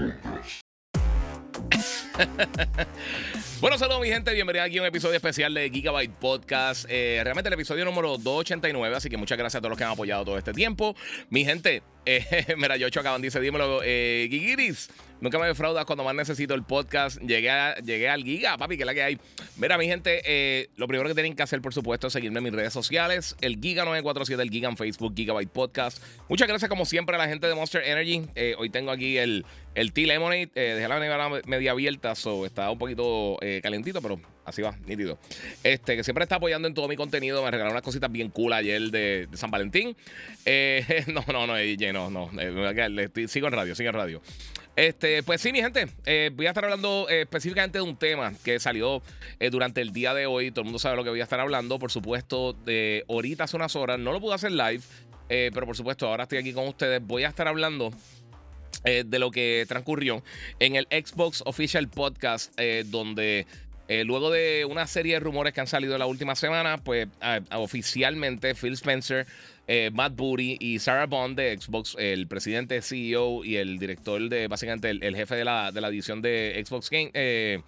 bueno, saludos mi gente, bienvenidos aquí a un episodio especial de Gigabyte Podcast. Eh, realmente el episodio número 289, así que muchas gracias a todos los que han apoyado todo este tiempo. Mi gente, eh, mira, Yocho acaban dice, dímelo, eh, Gigiris. Nunca me defraudas cuando más necesito el podcast. Llegué, llegué al Giga, papi, que es la que hay. Mira, mi gente, eh, lo primero que tienen que hacer, por supuesto, es seguirme en mis redes sociales. El Giga947, el Giga en Facebook, Gigabyte Podcast. Muchas gracias, como siempre, a la gente de Monster Energy. Eh, hoy tengo aquí el, el Tea Lemonade. Dejé la nevera media abierta, so está un poquito calentito, pero Así va, nítido. Este, que siempre está apoyando en todo mi contenido. Me regaló unas cositas bien cool ayer de, San Valentín. Eh, no, no, no, no, no. Eh, sigo en radio, sigo en radio. Este, pues sí, mi gente, eh, voy a estar hablando específicamente de un tema que salió durante el día de hoy. Todo el mundo sabe lo que voy a estar hablando. Por supuesto, de ahorita hace unas horas. No lo pude hacer live, pero por supuesto, ahora estoy aquí con ustedes. Voy a estar hablando. de lo que transcurrió en el Xbox Official Podcast, donde eh, luego de una serie de rumores que han salido la última semana, pues oficialmente Phil Spencer, eh, Matt Booty y Sarah Bond de Xbox, el presidente, CEO y el director de, básicamente el, jefe de la, de la edición de Xbox Game. Eh,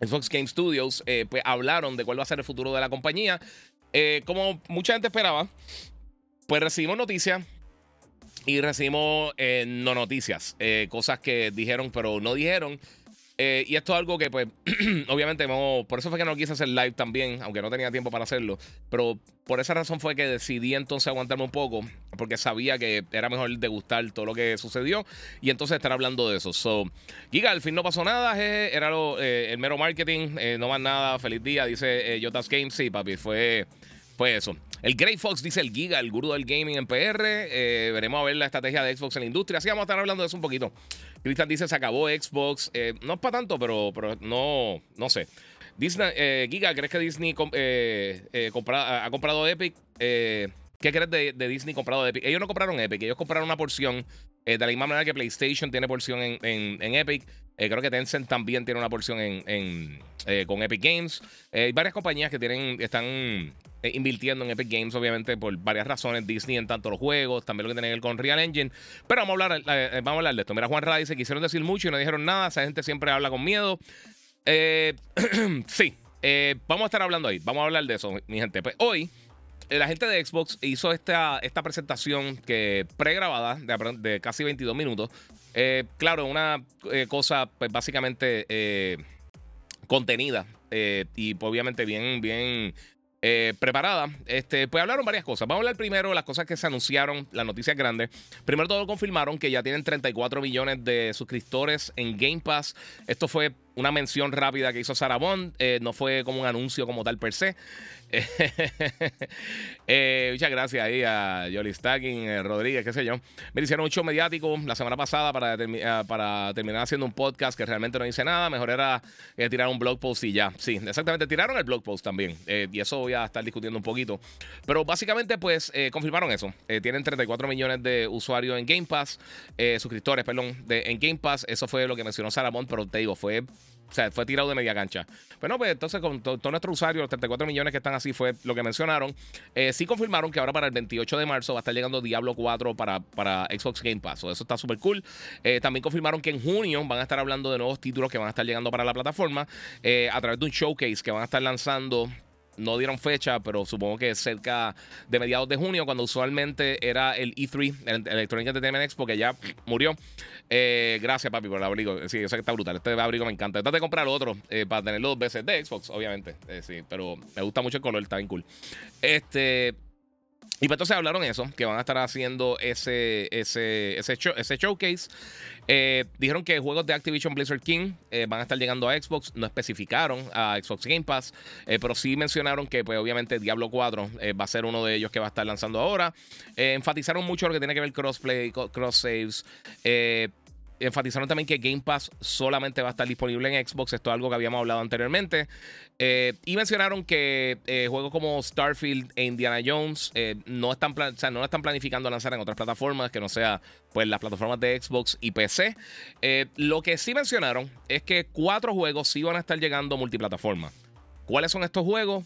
Xbox Game Studios, pues hablaron de cuál va a ser el futuro de la compañía. como mucha gente esperaba, pues recibimos noticias y recibimos no noticias, cosas que dijeron pero no dijeron. Eh, y esto es algo que, pues, obviamente, por eso fue que no quise hacer live también, aunque no tenía tiempo para hacerlo. Pero por esa razón fue que decidí entonces aguantarme un poco, porque sabía que era mejor degustar todo lo que sucedió y entonces estar hablando de eso. So, Giga, al fin no pasó nada, era lo, eh, el mero marketing, eh, no más nada, feliz día, dice Jotas Games. Sí, papi, fue, fue eso. El Grey Fox dice el Giga, el gurú del gaming en PR. veremos a ver la estrategia de Xbox en la industria. Así vamos a estar hablando de eso un poquito. Cristian dice se acabó Xbox. Eh, no es para tanto, pero, pero no, no sé. Disney, eh, Giga, ¿crees que Disney eh, ha comprado Epic? ¿Qué crees de, Disney comprado Epic? Ellos no compraron Epic, ellos compraron una porción. de la misma manera que PlayStation tiene porción en, Epic. Creo que Tencent también tiene una porción en, con Epic Games. hay varias compañías que tienen, están eh, invirtiendo en Epic Games, obviamente, por varias razones. Disney en tanto los juegos, también lo que tienen con Real Engine. Pero vamos a hablar, eh, vamos a hablar de esto. Mira, Juan Ra dice: quisieron decir mucho y no dijeron nada. Esa gente siempre habla con miedo. Eh, sí, vamos a estar hablando ahí. Vamos a hablar de eso, mi gente. Pues hoy. La gente de Xbox hizo esta, esta presentación que pregrabada de, de casi 22 minutos. Claro, una cosa pues básicamente contenida y pues, obviamente bien, bien eh, preparada. Este, pues hablaron varias cosas. Vamos a hablar primero de las cosas que se anunciaron, las noticias grandes. Primero todo confirmaron que ya tienen 34 millones de suscriptores en Game Pass. Esto fue una mención rápida que hizo Sarah. Eh, no fue como un anuncio como tal per se. Eh, muchas gracias ahí a Jolly Stacking, eh, Rodríguez, qué sé yo. Me hicieron un show mediático la semana pasada para, para terminar haciendo un podcast que realmente no hice nada. Mejor era tirar un blog post y ya. Sí, exactamente. Tiraron el blog post también. y eso voy a estar discutiendo un poquito. Pero básicamente, pues, confirmaron eso. tienen 34 millones de usuarios en Game Pass. suscriptores, perdón, de, en Game Pass. Eso fue lo que mencionó Sarah pero te digo, fue o sea, fue tirado de media cancha. Bueno, pues entonces con todos nuestros usuarios, los 34 millones que están así, fue lo que mencionaron. Eh, sí confirmaron que ahora para el 28 de marzo va a estar llegando Diablo 4 para, para Xbox Game Pass. eso está súper cool. Eh, también confirmaron que en junio van a estar hablando de nuevos títulos que van a estar llegando para la plataforma eh, a través de un showcase que van a estar lanzando no dieron fecha, pero supongo que cerca de mediados de junio, cuando usualmente era el E3, el Electronic Entertainment Expo, que ya murió. Eh, gracias, papi, por el abrigo. Sí, yo sé que está brutal. Este abrigo me encanta. Traté de comprar otro eh, para tenerlo dos veces de Xbox, obviamente. Eh, sí, pero me gusta mucho el color, está bien cool. Este. Y pues entonces hablaron eso, que van a estar haciendo ese, ese, ese, ese showcase. Eh, dijeron que juegos de Activision Blizzard King eh, van a estar llegando a Xbox. No especificaron a Xbox Game Pass, eh, pero sí mencionaron que, pues, obviamente, Diablo 4 va a ser uno de ellos que va a estar lanzando ahora. enfatizaron mucho lo que tiene que ver crossplay, cross saves enfatizaron también que Game Pass solamente va a estar disponible en Xbox. Esto es algo que habíamos hablado anteriormente. Eh, y mencionaron que eh, juegos como Starfield e Indiana Jones eh, no, están no lo están planificando lanzar en otras plataformas que no sea pues las plataformas de Xbox y PC. lo que sí mencionaron es que cuatro juegos sí van a estar llegando multiplataforma. ¿Cuáles son estos juegos?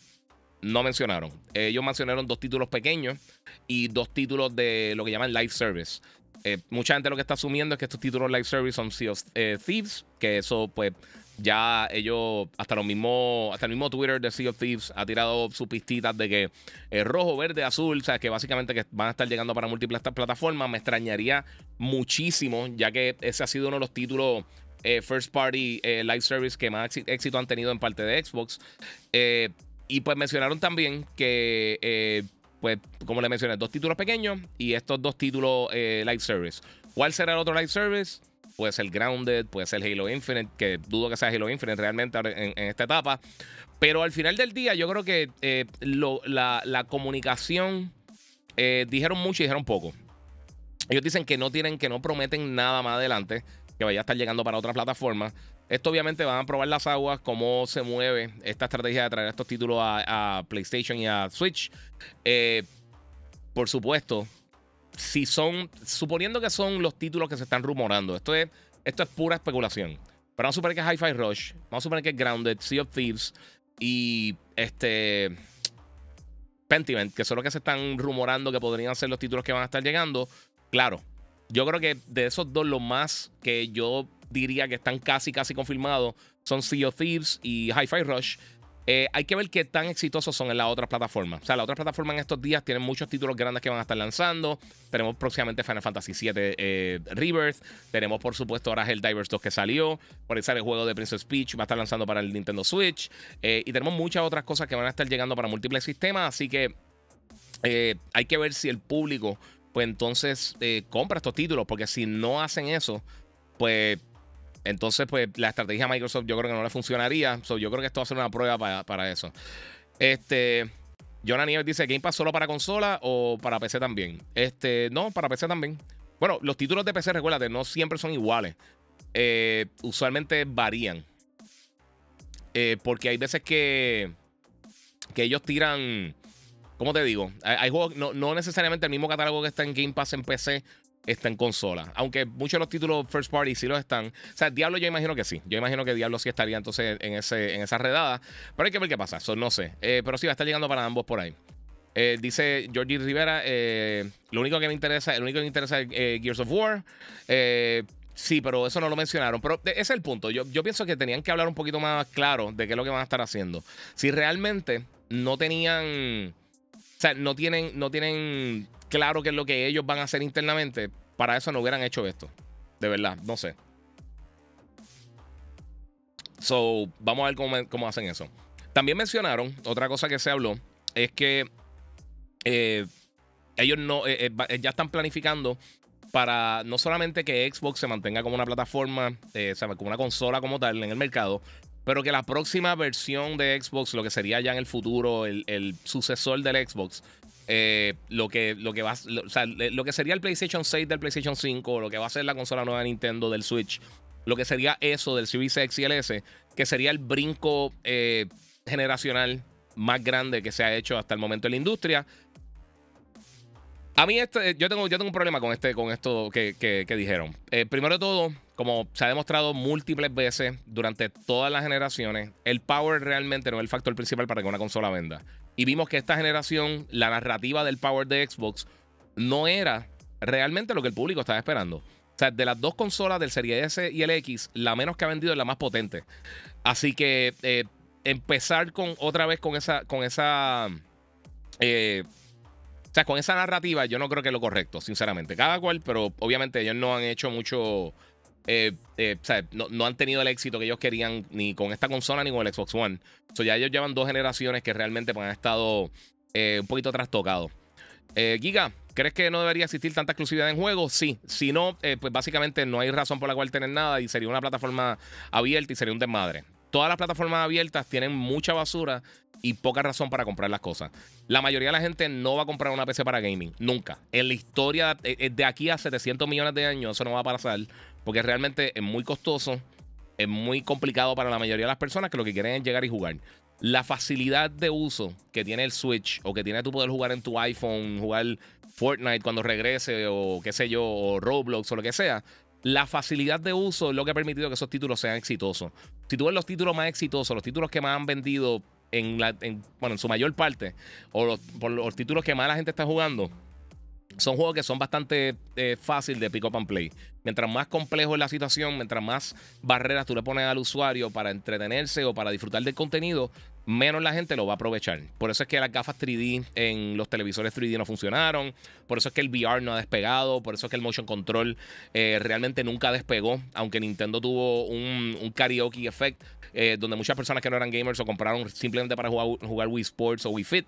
No mencionaron. Ellos mencionaron dos títulos pequeños y dos títulos de lo que llaman live service. Eh, mucha gente lo que está asumiendo es que estos títulos live service son Sea of eh, Thieves, que eso pues ya ellos, hasta lo mismo, hasta el mismo Twitter de Sea of Thieves ha tirado sus pistitas de que es rojo, verde, azul, o sea, que básicamente que van a estar llegando para múltiples plataformas. Me extrañaría muchísimo, ya que ese ha sido uno de los títulos eh, first party live service que más éxito han tenido en parte de Xbox. y pues mencionaron también que pues, como le mencioné, dos títulos pequeños y estos dos títulos eh, live service. ¿Cuál será el otro live service? Puede ser Grounded, puede ser Halo Infinite, que dudo que sea Halo Infinite realmente en, esta etapa. Pero al final del día, yo creo que eh, la, comunicación eh, dijeron mucho y dijeron poco. Ellos dicen que no tienen, que no prometen nada más adelante, que vaya a estar llegando para otra plataforma. Esto obviamente van a probar las aguas, cómo se mueve esta estrategia de traer estos títulos a, PlayStation y a Switch. Eh, por supuesto, si son, suponiendo que son los títulos que se están rumorando, esto es, esto es pura especulación. Pero vamos a suponer que es Hi-Fi Rush, vamos a suponer que es Grounded, Sea of Thieves y este Pentiment, que son los que se están rumorando que podrían ser los títulos que van a estar llegando. Claro, yo creo que de esos dos, lo más que yo diría que están casi, casi confirmados son Sea of Thieves y Hi-Fi Rush. Eh, hay que ver qué tan exitosos son en las otras plataformas. O sea, las otras plataformas en estos días tienen muchos títulos grandes que van a estar lanzando. Tenemos próximamente Final Fantasy VII eh, Rebirth. Tenemos, por supuesto, ahora el Divers 2 que salió. Por ahí sale el juego de Princess Peach. Va a estar lanzando para el Nintendo Switch. Eh, y tenemos muchas otras cosas que van a estar llegando para múltiples sistemas. Así que hay que ver si el público, pues entonces, compra estos títulos. Porque si no hacen eso, pues entonces, pues la estrategia de Microsoft yo creo que no le funcionaría. yo creo que esto va a ser una prueba para, eso. Este. Jonah Nieves dice: ¿Game Pass solo para consola o para PC también? Este, no, para PC también. Bueno, los títulos de PC, recuérdate, no siempre son iguales. Eh, usualmente varían. Eh, porque hay veces que, que ellos tiran. ¿Cómo te digo? Hay, juegos, no, no, necesariamente el mismo catálogo que está en Game Pass en PC está en consola. Aunque muchos de los títulos first party sí lo están. O sea, Diablo yo imagino que sí. Yo imagino que Diablo sí estaría entonces en, ese, en esa redada. Pero hay que ver qué pasa. Eso no sé. Eh, pero sí va a estar llegando para ambos por ahí. Eh, dice Georgie Rivera, eh, lo único que me interesa, el único que me interesa es Gears of War. sí, pero eso no lo mencionaron. Pero ese es el punto. Yo, yo pienso que tenían que hablar un poquito más claro de qué es lo que van a estar haciendo. Si realmente no tenían... Sea, no tienen, no tienen claro qué es lo que ellos van a hacer internamente, para eso no hubieran hecho esto. De verdad, no sé. So, vamos a ver cómo, hacen eso. También mencionaron, otra cosa que se habló, es que eh, ellos no, eh, eh, ya están planificando para no solamente que Xbox se mantenga como una plataforma, como una consola como tal en el mercado, pero que la próxima versión de Xbox, lo que sería ya en el futuro el, sucesor del Xbox, eh, lo, que, lo, que va, o sea, lo que sería el PlayStation 6 del PlayStation 5, lo que va a ser la consola nueva de Nintendo del Switch, lo que sería eso del Series X y el S, que sería el brinco eh, generacional más grande que se ha hecho hasta el momento en la industria. A mí este, yo, tengo, yo tengo un problema con, este, con esto que, que, dijeron. Eh, primero de todo, como se ha demostrado múltiples veces durante todas las generaciones, el power realmente no es el factor principal para que una consola venda. Y vimos que esta generación, la narrativa del power de Xbox no era realmente lo que el público estaba esperando. O sea, de las dos consolas del Serie S y el X, la menos que ha vendido es la más potente. Así que eh, empezar con otra vez con esa, con esa eh, o sea, con esa narrativa yo no creo que es lo correcto, sinceramente. Cada cual, pero obviamente ellos no han hecho mucho... Eh, eh, o sea, no, han tenido el éxito que ellos querían ni con esta consola ni con el Xbox One. O sea, ya ellos llevan dos generaciones que realmente pues, han estado eh, un poquito trastocados. Giga, ¿crees que no debería existir tanta exclusividad en juegos? Sí. Si no, pues básicamente no hay razón por la cual tener nada y sería una plataforma abierta y sería un desmadre. Todas las plataformas abiertas tienen mucha basura y poca razón para comprar las cosas. La mayoría de la gente no va a comprar una PC para gaming, nunca. En la historia eh, de aquí a 700 millones de años eso no va a pasar porque realmente es muy costoso, es muy complicado para la mayoría de las personas que lo que quieren es llegar y jugar la facilidad de uso que tiene el Switch o que tiene tu poder jugar en tu iPhone, jugar Fortnite cuando regrese o qué sé yo, o Roblox o lo que sea, la facilidad de uso es lo que ha permitido que esos títulos sean exitosos. Si tú ves los títulos más exitosos, los títulos que más han vendido en, la, bueno, en su mayor parte, o por los títulos que más la gente está jugando, son juegos que son bastante eh, fácil de pick up and play. Mientras más complejo es la situación, mientras más barreras tú le pones al usuario para entretenerse o para disfrutar del contenido, menos la gente lo va a aprovechar. Por eso es que las gafas 3D en los televisores 3D no funcionaron. Por eso es que el VR no ha despegado. Por eso es que el motion control eh, realmente nunca despegó. Aunque Nintendo tuvo un, karaoke effect. Eh, donde muchas personas que no eran gamers o compraron simplemente para jugar, Wii Sports o Wii Fit.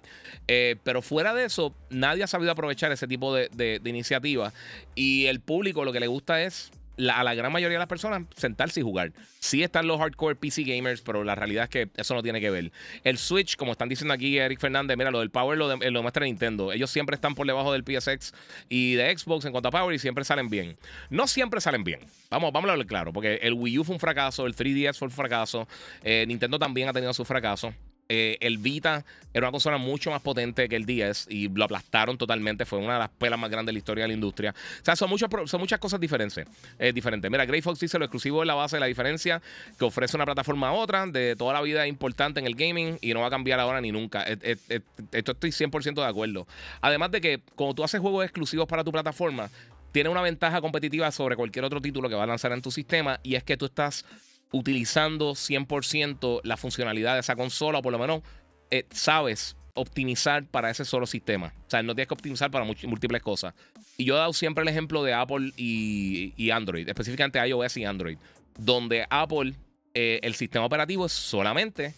Eh, pero fuera de eso, nadie ha sabido aprovechar ese tipo de, de iniciativas. Y el público lo que le gusta es a la gran mayoría de las personas sentarse y jugar. Sí están los hardcore PC gamers, pero la realidad es que eso no tiene que ver. El Switch, como están diciendo aquí Eric Fernández, mira, lo del Power lo, de, lo Nintendo. Ellos siempre están por debajo del PSX y de Xbox en cuanto a Power y siempre salen bien. No siempre salen bien. Vamos, vamos a hablar claro, porque el Wii U fue un fracaso, el 3DS fue un fracaso, eh, Nintendo también ha tenido su fracaso. Eh, el Vita era una consola mucho más potente que el 10 y lo aplastaron totalmente. Fue una de las pelas más grandes de la historia de la industria. O sea, son, muchas cosas diferentes. Eh, diferentes. Mira, Grey Fox dice lo exclusivo es la base de la diferencia que ofrece una plataforma a otra. De toda la vida importante en el gaming y no va a cambiar ahora ni nunca. esto estoy 100% de acuerdo. Además de que, cuando tú haces juegos exclusivos para tu plataforma, tiene una ventaja competitiva sobre cualquier otro título que va a lanzar en tu sistema y es que tú estás utilizando 100% la funcionalidad de esa consola, o por lo menos eh, sabes optimizar para ese solo sistema. O sea, no tienes que optimizar para múltiples cosas. Y yo he dado siempre el ejemplo de Apple y, Android, específicamente iOS y Android, donde Apple, eh, el sistema operativo es solamente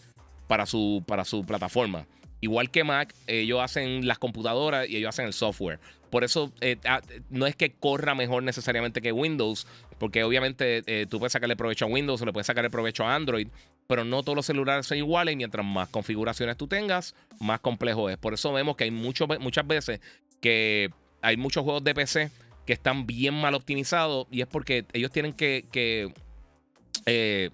para su, para su plataforma. Igual que Mac, ellos hacen las computadoras y ellos hacen el software. Por eso eh, ah, no es que corra mejor necesariamente que Windows, porque obviamente eh, tú puedes sacarle provecho a Windows o le puedes sacarle provecho a Android, pero no todos los celulares son iguales y mientras más configuraciones tú tengas, más complejo es. Por eso vemos que hay muchas veces que hay muchos juegos de PC que están bien mal optimizados y es porque ellos tienen que, eh,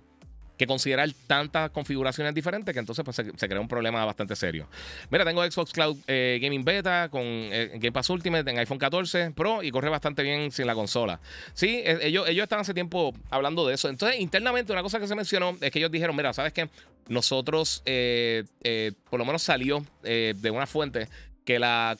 que considerar tantas configuraciones diferentes que entonces pues, se, crea un problema bastante serio. Mira, tengo Xbox Cloud eh, Gaming Beta con eh, Game Pass Ultimate en iPhone 14 Pro y corre bastante bien sin la consola. Sí, eh, ellos, ellos están hace tiempo hablando de eso. Entonces, internamente, una cosa que se mencionó es que ellos dijeron: Mira, ¿sabes qué? Nosotros, por lo menos salió de una fuente que la,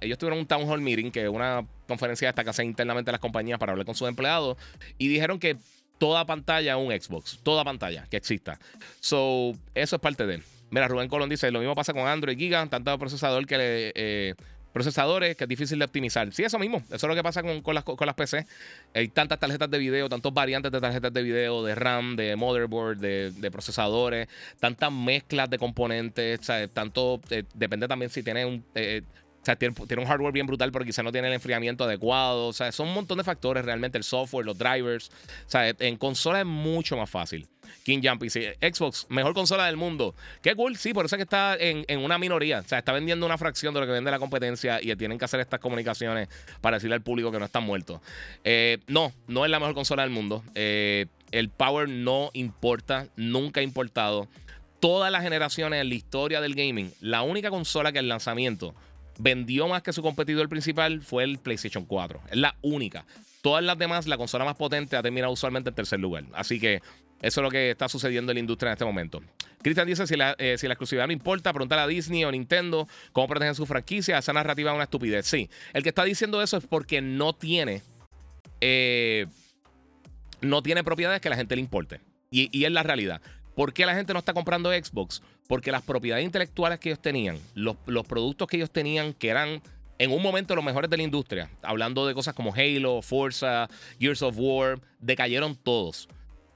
ellos tuvieron un town hall meeting, que es una conferencia esta que hace internamente las compañías para hablar con sus empleados, y dijeron que toda pantalla un Xbox, toda pantalla que exista. So, eso es parte de él. Mira, Rubén Colón dice, lo mismo pasa con Android Giga, tanto procesador que eh, procesadores que es difícil de optimizar. Sí, eso mismo. Eso es lo que pasa con, las, con las PC. Hay tantas tarjetas de video, tantos variantes de tarjetas de video, de RAM, de motherboard, de, procesadores, tantas mezclas de componentes. Tanto, eh, depende también si tiene un... Eh, o sea, tiene, un hardware bien brutal, pero quizá no tiene el enfriamiento adecuado. O sea, son un montón de factores realmente. El software, los drivers. O sea, en consola es mucho más fácil. King Jump y Xbox, mejor consola del mundo. Qué cool, sí, por eso es que está en, una minoría. O sea, está vendiendo una fracción de lo que vende la competencia y tienen que hacer estas comunicaciones para decirle al público que no están muertos. Eh, no, no es la mejor consola del mundo. Eh, el power no importa, nunca ha importado. Todas las generaciones en la historia del gaming, la única consola que el lanzamiento vendió más que su competidor principal fue el PlayStation 4. Es la única. Todas las demás, la consola más potente ha terminado usualmente en tercer lugar. Así que eso es lo que está sucediendo en la industria en este momento. Cristian dice: si la, eh, si la exclusividad no importa, preguntar a Disney o Nintendo cómo protegen su franquicia. Esa narrativa es una estupidez. Sí, el que está diciendo eso es porque no tiene. Eh, no tiene propiedades que la gente le importe. Y es la realidad. ¿Por qué la gente no está comprando Xbox? Porque las propiedades intelectuales que ellos tenían, los, productos que ellos tenían, que eran en un momento los mejores de la industria, hablando de cosas como Halo, Forza, Gears of War, decayeron todos.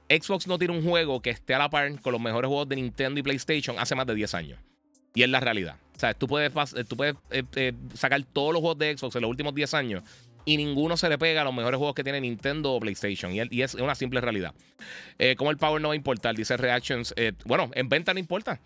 Xbox no tiene un juego que esté a la par con los mejores juegos de Nintendo y PlayStation hace más de 10 años. Y es la realidad. O sea, tú puedes, puedes eh, eh, sacar todos los juegos de Xbox en los últimos 10 años y ninguno se le pega a los mejores juegos que tiene Nintendo o PlayStation. Y, es una simple realidad. Eh, como el Power no va a importar, dice Reactions. bueno, en venta no importa.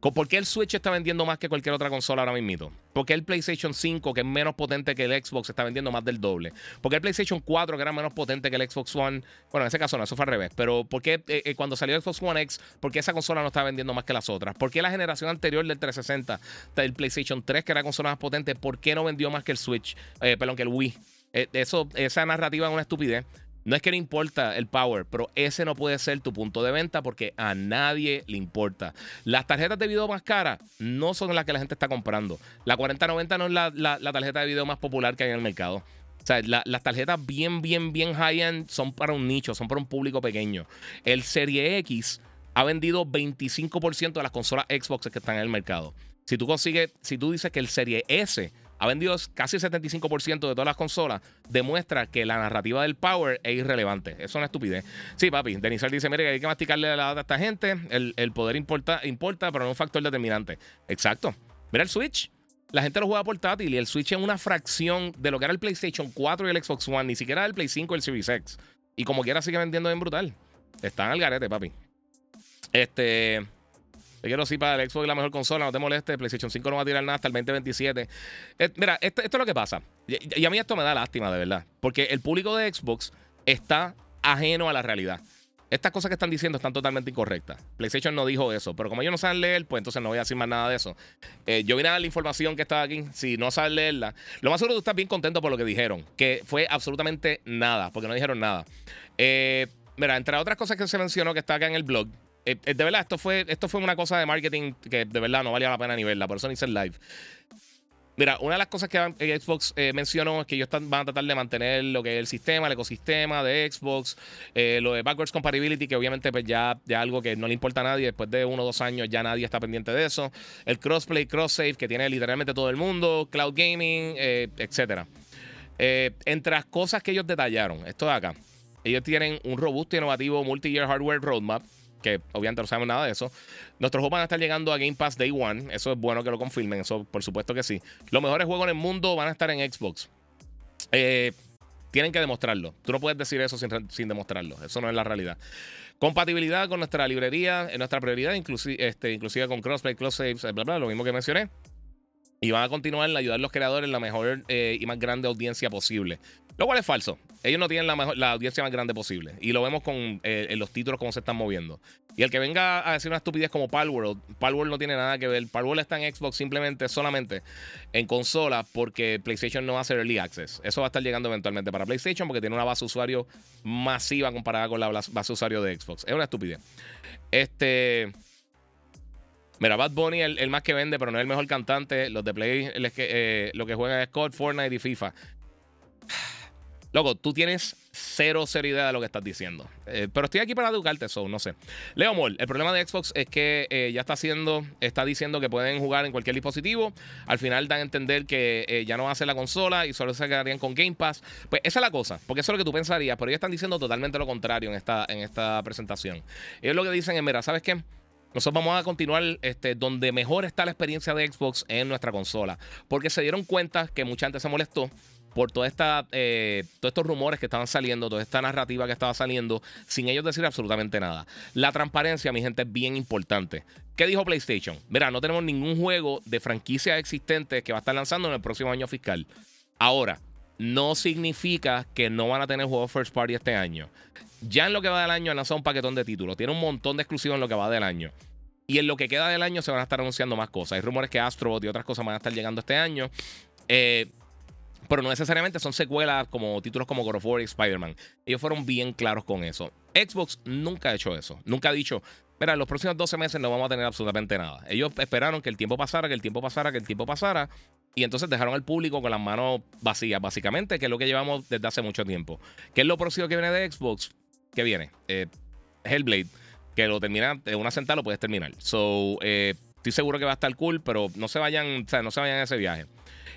¿Por qué el Switch está vendiendo más que cualquier otra consola ahora mismo? ¿Por qué el PlayStation 5, que es menos potente que el Xbox, está vendiendo más del doble? ¿Por qué el PlayStation 4, que era menos potente que el Xbox One? Bueno, en ese caso no, eso fue al revés. Pero ¿por qué eh, eh, cuando salió el Xbox One X, por qué esa consola no está vendiendo más que las otras? ¿Por qué la generación anterior del 360, del PlayStation 3, que era la consola más potente, por qué no vendió más que el Switch? Eh, perdón, que el Wii. eso, esa narrativa es una estupidez. No es que no importa el power, pero ese no puede ser tu punto de venta porque a nadie le importa. Las tarjetas de video más caras no son las que la gente está comprando. La 4090 no es la, tarjeta de video más popular que hay en el mercado. O sea, las tarjetas bien, bien, bien high-end son para un nicho, son para un público pequeño. El Serie X ha vendido 25% de las consolas Xbox que están en el mercado. Si tú consigues, si tú dices que el Serie S ha vendido casi el 75% de todas las consolas, demuestra que la narrativa del Power es irrelevante. Eso es una estupidez. Sí, papi, Denisel dice, mire, hay que masticarle la data a esta gente, el, poder importa, importa, pero no es un factor determinante. Exacto. Mira el Switch. La gente lo juega portátil y el Switch es una fracción de lo que era el PlayStation 4 y el Xbox One, ni siquiera el Play 5 y el Series X. Y como quiera sigue vendiendo bien brutal. Están al garete, papi. Este... Te quiero sí para el Xbox la mejor consola, no te moleste. PlayStation 5 no va a tirar nada hasta el 2027. Eh, mira, esto, es lo que pasa. Y, a mí esto me da lástima, de verdad. Porque el público de Xbox está ajeno a la realidad. Estas cosas que están diciendo están totalmente incorrectas. PlayStation no dijo eso, pero como ellos no saben leer, pues entonces no voy a decir más nada de eso. Eh, yo vine a dar la información que estaba aquí. Si no sabes leerla, lo más seguro tú estás bien contento por lo que dijeron, que fue absolutamente nada, porque no dijeron nada. Eh, mira, entre otras cosas que se mencionó que está acá en el blog, eh, eh, de verdad, esto fue, esto fue una cosa de marketing que de verdad no valía la pena ni verla, por eso ni el live. Mira, una de las cosas que Xbox eh, mencionó es que ellos van a tratar de mantener lo que es el sistema, el ecosistema de Xbox, lo de backwards compatibility, que obviamente pues ya, ya algo que no le importa a nadie, después de uno o dos años ya nadie está pendiente de eso. El crossplay, cross-save, que tiene literalmente todo el mundo, cloud gaming, etc. entre las cosas que ellos detallaron, esto de acá, ellos tienen un robusto y innovativo multi-year hardware roadmap que obviamente no sabemos nada de eso. Nuestros juegos van a estar llegando a Game Pass Day One. Eso es bueno que lo confirmen, eso por supuesto que sí. Los mejores juegos en el mundo van a estar en Xbox. Eh, tienen que demostrarlo. Tú no puedes decir eso sin, demostrarlo. Eso no es la realidad. Compatibilidad con nuestra librería es nuestra prioridad, inclusive, este, inclusive con crossplay, cross saves, bla, bla, lo mismo que mencioné. Y van a continuar a ayudar a los creadores la mejor eh, y más grande audiencia posible. Lo cual es falso. Ellos no tienen la, mejor, la audiencia más grande posible. Y lo vemos con eh, en los títulos cómo se están moviendo. Y el que venga a decir una estupidez como Palworld, Palworld no tiene nada que ver. Palworld está en Xbox simplemente, solamente en consola, porque PlayStation no va a ser Early Access. Eso va a estar llegando eventualmente para PlayStation porque tiene una base usuario masiva comparada con la base usuario de Xbox. Es una estupidez. Este. Mira, Bad Bunny el, el más que vende, pero no es el mejor cantante. Los de Play, eh, lo que juegan es COD, Fortnite y FIFA. Loco, tú tienes cero seriedad de lo que estás diciendo. Eh, pero estoy aquí para educarte, eso, no sé. Leo Mol, el problema de Xbox es que eh, ya está haciendo, está diciendo que pueden jugar en cualquier dispositivo. Al final dan a entender que ya no va a ser la consola y solo se quedarían con Game Pass. Pues esa es la cosa, porque eso es lo que tú pensarías, pero ellos están diciendo totalmente lo contrario en esta, en esta presentación. Ellos lo que dicen es, mira, ¿sabes qué? Nosotros vamos a continuar este, donde mejor está la experiencia de Xbox en nuestra consola. Porque se dieron cuenta que mucha gente se molestó por toda esta, eh, todos estos rumores que estaban saliendo, toda esta narrativa que estaba saliendo, sin ellos decir absolutamente nada. La transparencia, mi gente, es bien importante. ¿Qué dijo PlayStation? Mira, no tenemos ningún juego de franquicia existente que va a estar lanzando en el próximo año fiscal. Ahora, no significa que no van a tener juegos first party este año. Ya en lo que va del año han lanzado un paquetón de títulos. Tiene un montón de exclusivos en lo que va del año. Y en lo que queda del año se van a estar anunciando más cosas. Hay rumores que Astrobot y otras cosas van a estar llegando este año. Eh, pero no necesariamente son secuelas como títulos como God of War y Spider-Man. Ellos fueron bien claros con eso. Xbox nunca ha hecho eso. Nunca ha dicho, mira, en los próximos 12 meses no vamos a tener absolutamente nada. Ellos esperaron que el tiempo pasara, que el tiempo pasara, que el tiempo pasara. Y entonces dejaron al público con las manos vacías, básicamente, que es lo que llevamos desde hace mucho tiempo. ¿Qué es lo próximo que viene de Xbox? ¿Qué viene? Eh, Hellblade, que lo termina de una sentada, lo puedes terminar. So, eh, estoy seguro que va a estar cool, pero no se vayan, o sea, no se vayan a ese viaje.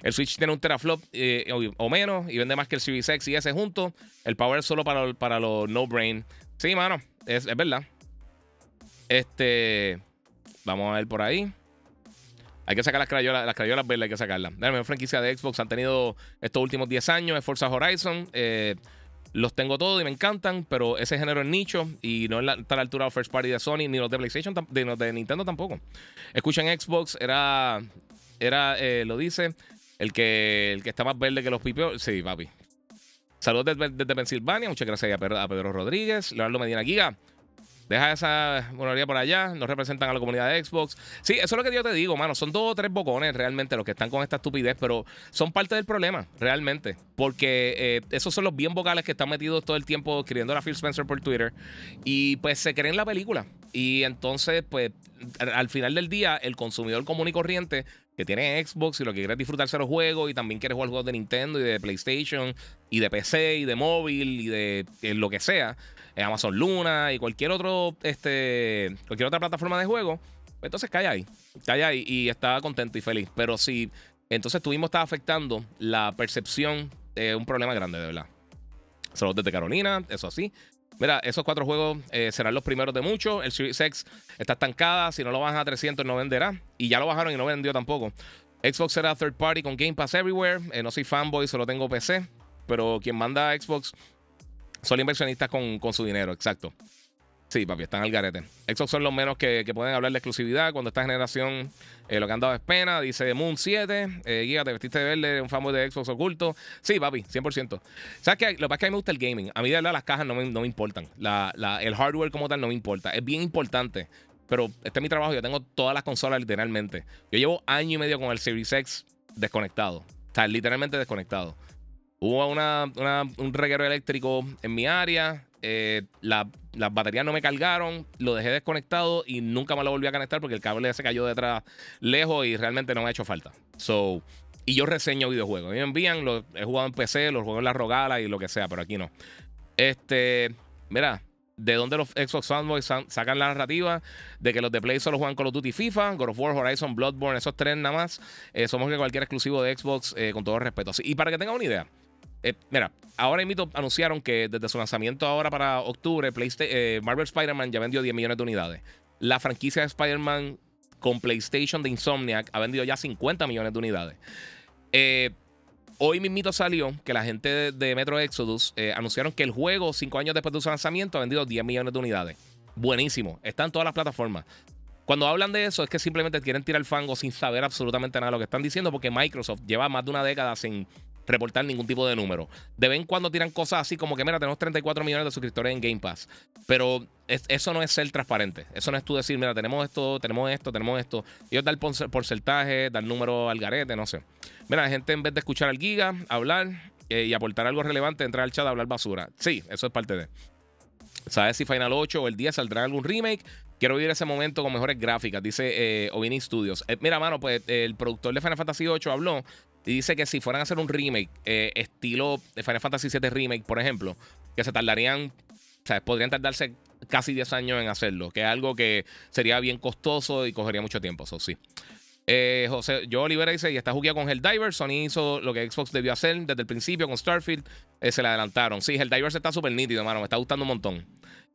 El Switch tiene un teraflop eh, o, menos y vende más que el Series X y ese junto. El power es solo para, para los no brain. Sí, mano, es, verdad. Este. Vamos a ver por ahí. Hay que sacar las crayolas, las crayolas verdes, hay que sacarlas. La mejor franquicia de Xbox han tenido estos últimos 10 años es Forza Horizon. Eh, los tengo todos y me encantan, pero ese género es nicho y no está a la altura de First Party de Sony ni los de PlayStation, de, los de Nintendo tampoco. Escuchen Xbox, era, era eh, lo dice, el que, el que está más verde que los pipios. Sí, papi. Saludos desde, Pensilvania, muchas gracias a Pedro, a Pedro Rodríguez, Leonardo Medina Giga. Deja esa monoría por allá. No representan a la comunidad de Xbox. Sí, eso es lo que yo te digo, mano. Son dos o tres bocones realmente los que están con esta estupidez, pero son parte del problema, realmente. Porque eh, esos son los bien vocales que están metidos todo el tiempo escribiendo a Phil Spencer por Twitter. Y pues se creen la película. Y entonces, pues, al final del día, el consumidor común y corriente que tiene Xbox y lo que quiere es disfrutarse los juegos y también quiere jugar juegos de Nintendo y de PlayStation y de PC y de móvil y de, lo que sea, Amazon Luna y cualquier otro este cualquier otra plataforma de juego, pues entonces cae ahí, cae ahí y está contento y feliz, pero si entonces tuvimos está afectando la percepción un problema grande, de verdad. Saludos desde Carolina, eso así. Mira, esos cuatro juegos eh, serán los primeros de muchos. El Series X está estancada. Si no lo bajan a 300, no venderá. Y ya lo bajaron y no vendió tampoco. Xbox será third party con Game Pass Everywhere. Eh, no soy fanboy, solo tengo PC. Pero quien manda a Xbox son inversionistas con, con su dinero, exacto. Sí, papi, están al garete. Xbox son los menos que, pueden hablar de exclusividad. Cuando esta generación eh, lo que han dado es pena. Dice Moon 7. Eh, te vestiste de verde, un fanboy de Xbox oculto. Sí, papi, 100%. ¿Sabes qué? Lo que pasa es que a mí me gusta el gaming. A mí, de verdad, las cajas no me, no me importan. La, el hardware como tal no me importa. Es bien importante. Pero este es mi trabajo. Yo tengo todas las consolas literalmente. Yo llevo año y medio con el Series X desconectado. O sea, literalmente desconectado. Hubo una, un reguero eléctrico en mi área. Eh, las baterías no me cargaron, lo dejé desconectado y nunca me lo volví a conectar porque el cable se cayó detrás lejos y realmente no me ha hecho falta. So, y yo reseño videojuegos. me envían, lo, he jugado en PC, los juego en la Rogala y lo que sea, pero aquí no. Este, mira, de dónde los Xbox Fanboys sacan la narrativa de que los de Play solo juegan Call of Duty FIFA, God of War, Horizon, Bloodborne, esos tres nada más. Eh, somos que cualquier exclusivo de Xbox, eh, con todo respeto. y para que tengan una idea, eh, mira, ahora mismo anunciaron que desde su lanzamiento ahora para octubre, eh, Marvel Spider-Man ya vendió 10 millones de unidades. La franquicia de Spider-Man con PlayStation de Insomniac ha vendido ya 50 millones de unidades. Eh, hoy mismito salió que la gente de, Metro Exodus anunciaron que el juego, 5 años después de su lanzamiento, ha vendido 10 millones de unidades. Buenísimo. Está en todas las plataformas. Cuando hablan de eso es que simplemente quieren tirar el fango sin saber absolutamente nada de lo que están diciendo porque Microsoft lleva más de una década sin reportar ningún tipo de número. De vez en cuando tiran cosas así como que, mira, tenemos 34 millones de suscriptores en Game Pass. Pero eso no es ser transparente. Eso no es tú decir, mira, tenemos esto, tenemos esto, tenemos esto. Ellos dar porcentaje, dar número al garete, no sé. Mira, la gente en vez de escuchar al Giga, hablar eh, y aportar algo relevante, entrar al chat a hablar basura. Sí, eso es parte de. ¿Sabes si Final 8 o el 10 saldrá algún remake? Quiero vivir ese momento con mejores gráficas, dice eh, Ovini Studios. Eh, mira, mano, pues el productor de Final Fantasy 8 habló y dice que si fueran a hacer un remake, eh, estilo de Final Fantasy VII Remake, por ejemplo, que se tardarían, o sea, podrían tardarse casi 10 años en hacerlo, que es algo que sería bien costoso y cogería mucho tiempo, eso sí. Eh, José, yo Olivera dice, y está jugando con Helldivers. Sony hizo lo que Xbox debió hacer desde el principio con Starfield. Eh, se le adelantaron. Sí, Helldivers está súper nítido, mano. Me está gustando un montón.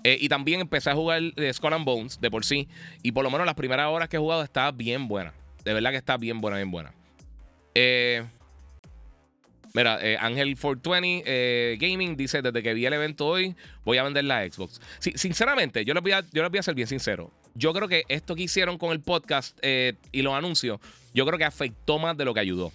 y también empecé a jugar Skull and Bones de por sí. Y por lo menos las primeras horas que he jugado está bien buena. De verdad que está bien buena, bien buena. Eh, mira, eh, Ángel 420 eh, Gaming dice: Desde que vi el evento hoy, voy a vender la Xbox. sinceramente, yo les, voy a, ser bien sincero. Yo creo que esto que hicieron con el podcast y los anuncios, yo creo que afectó más de lo que ayudó.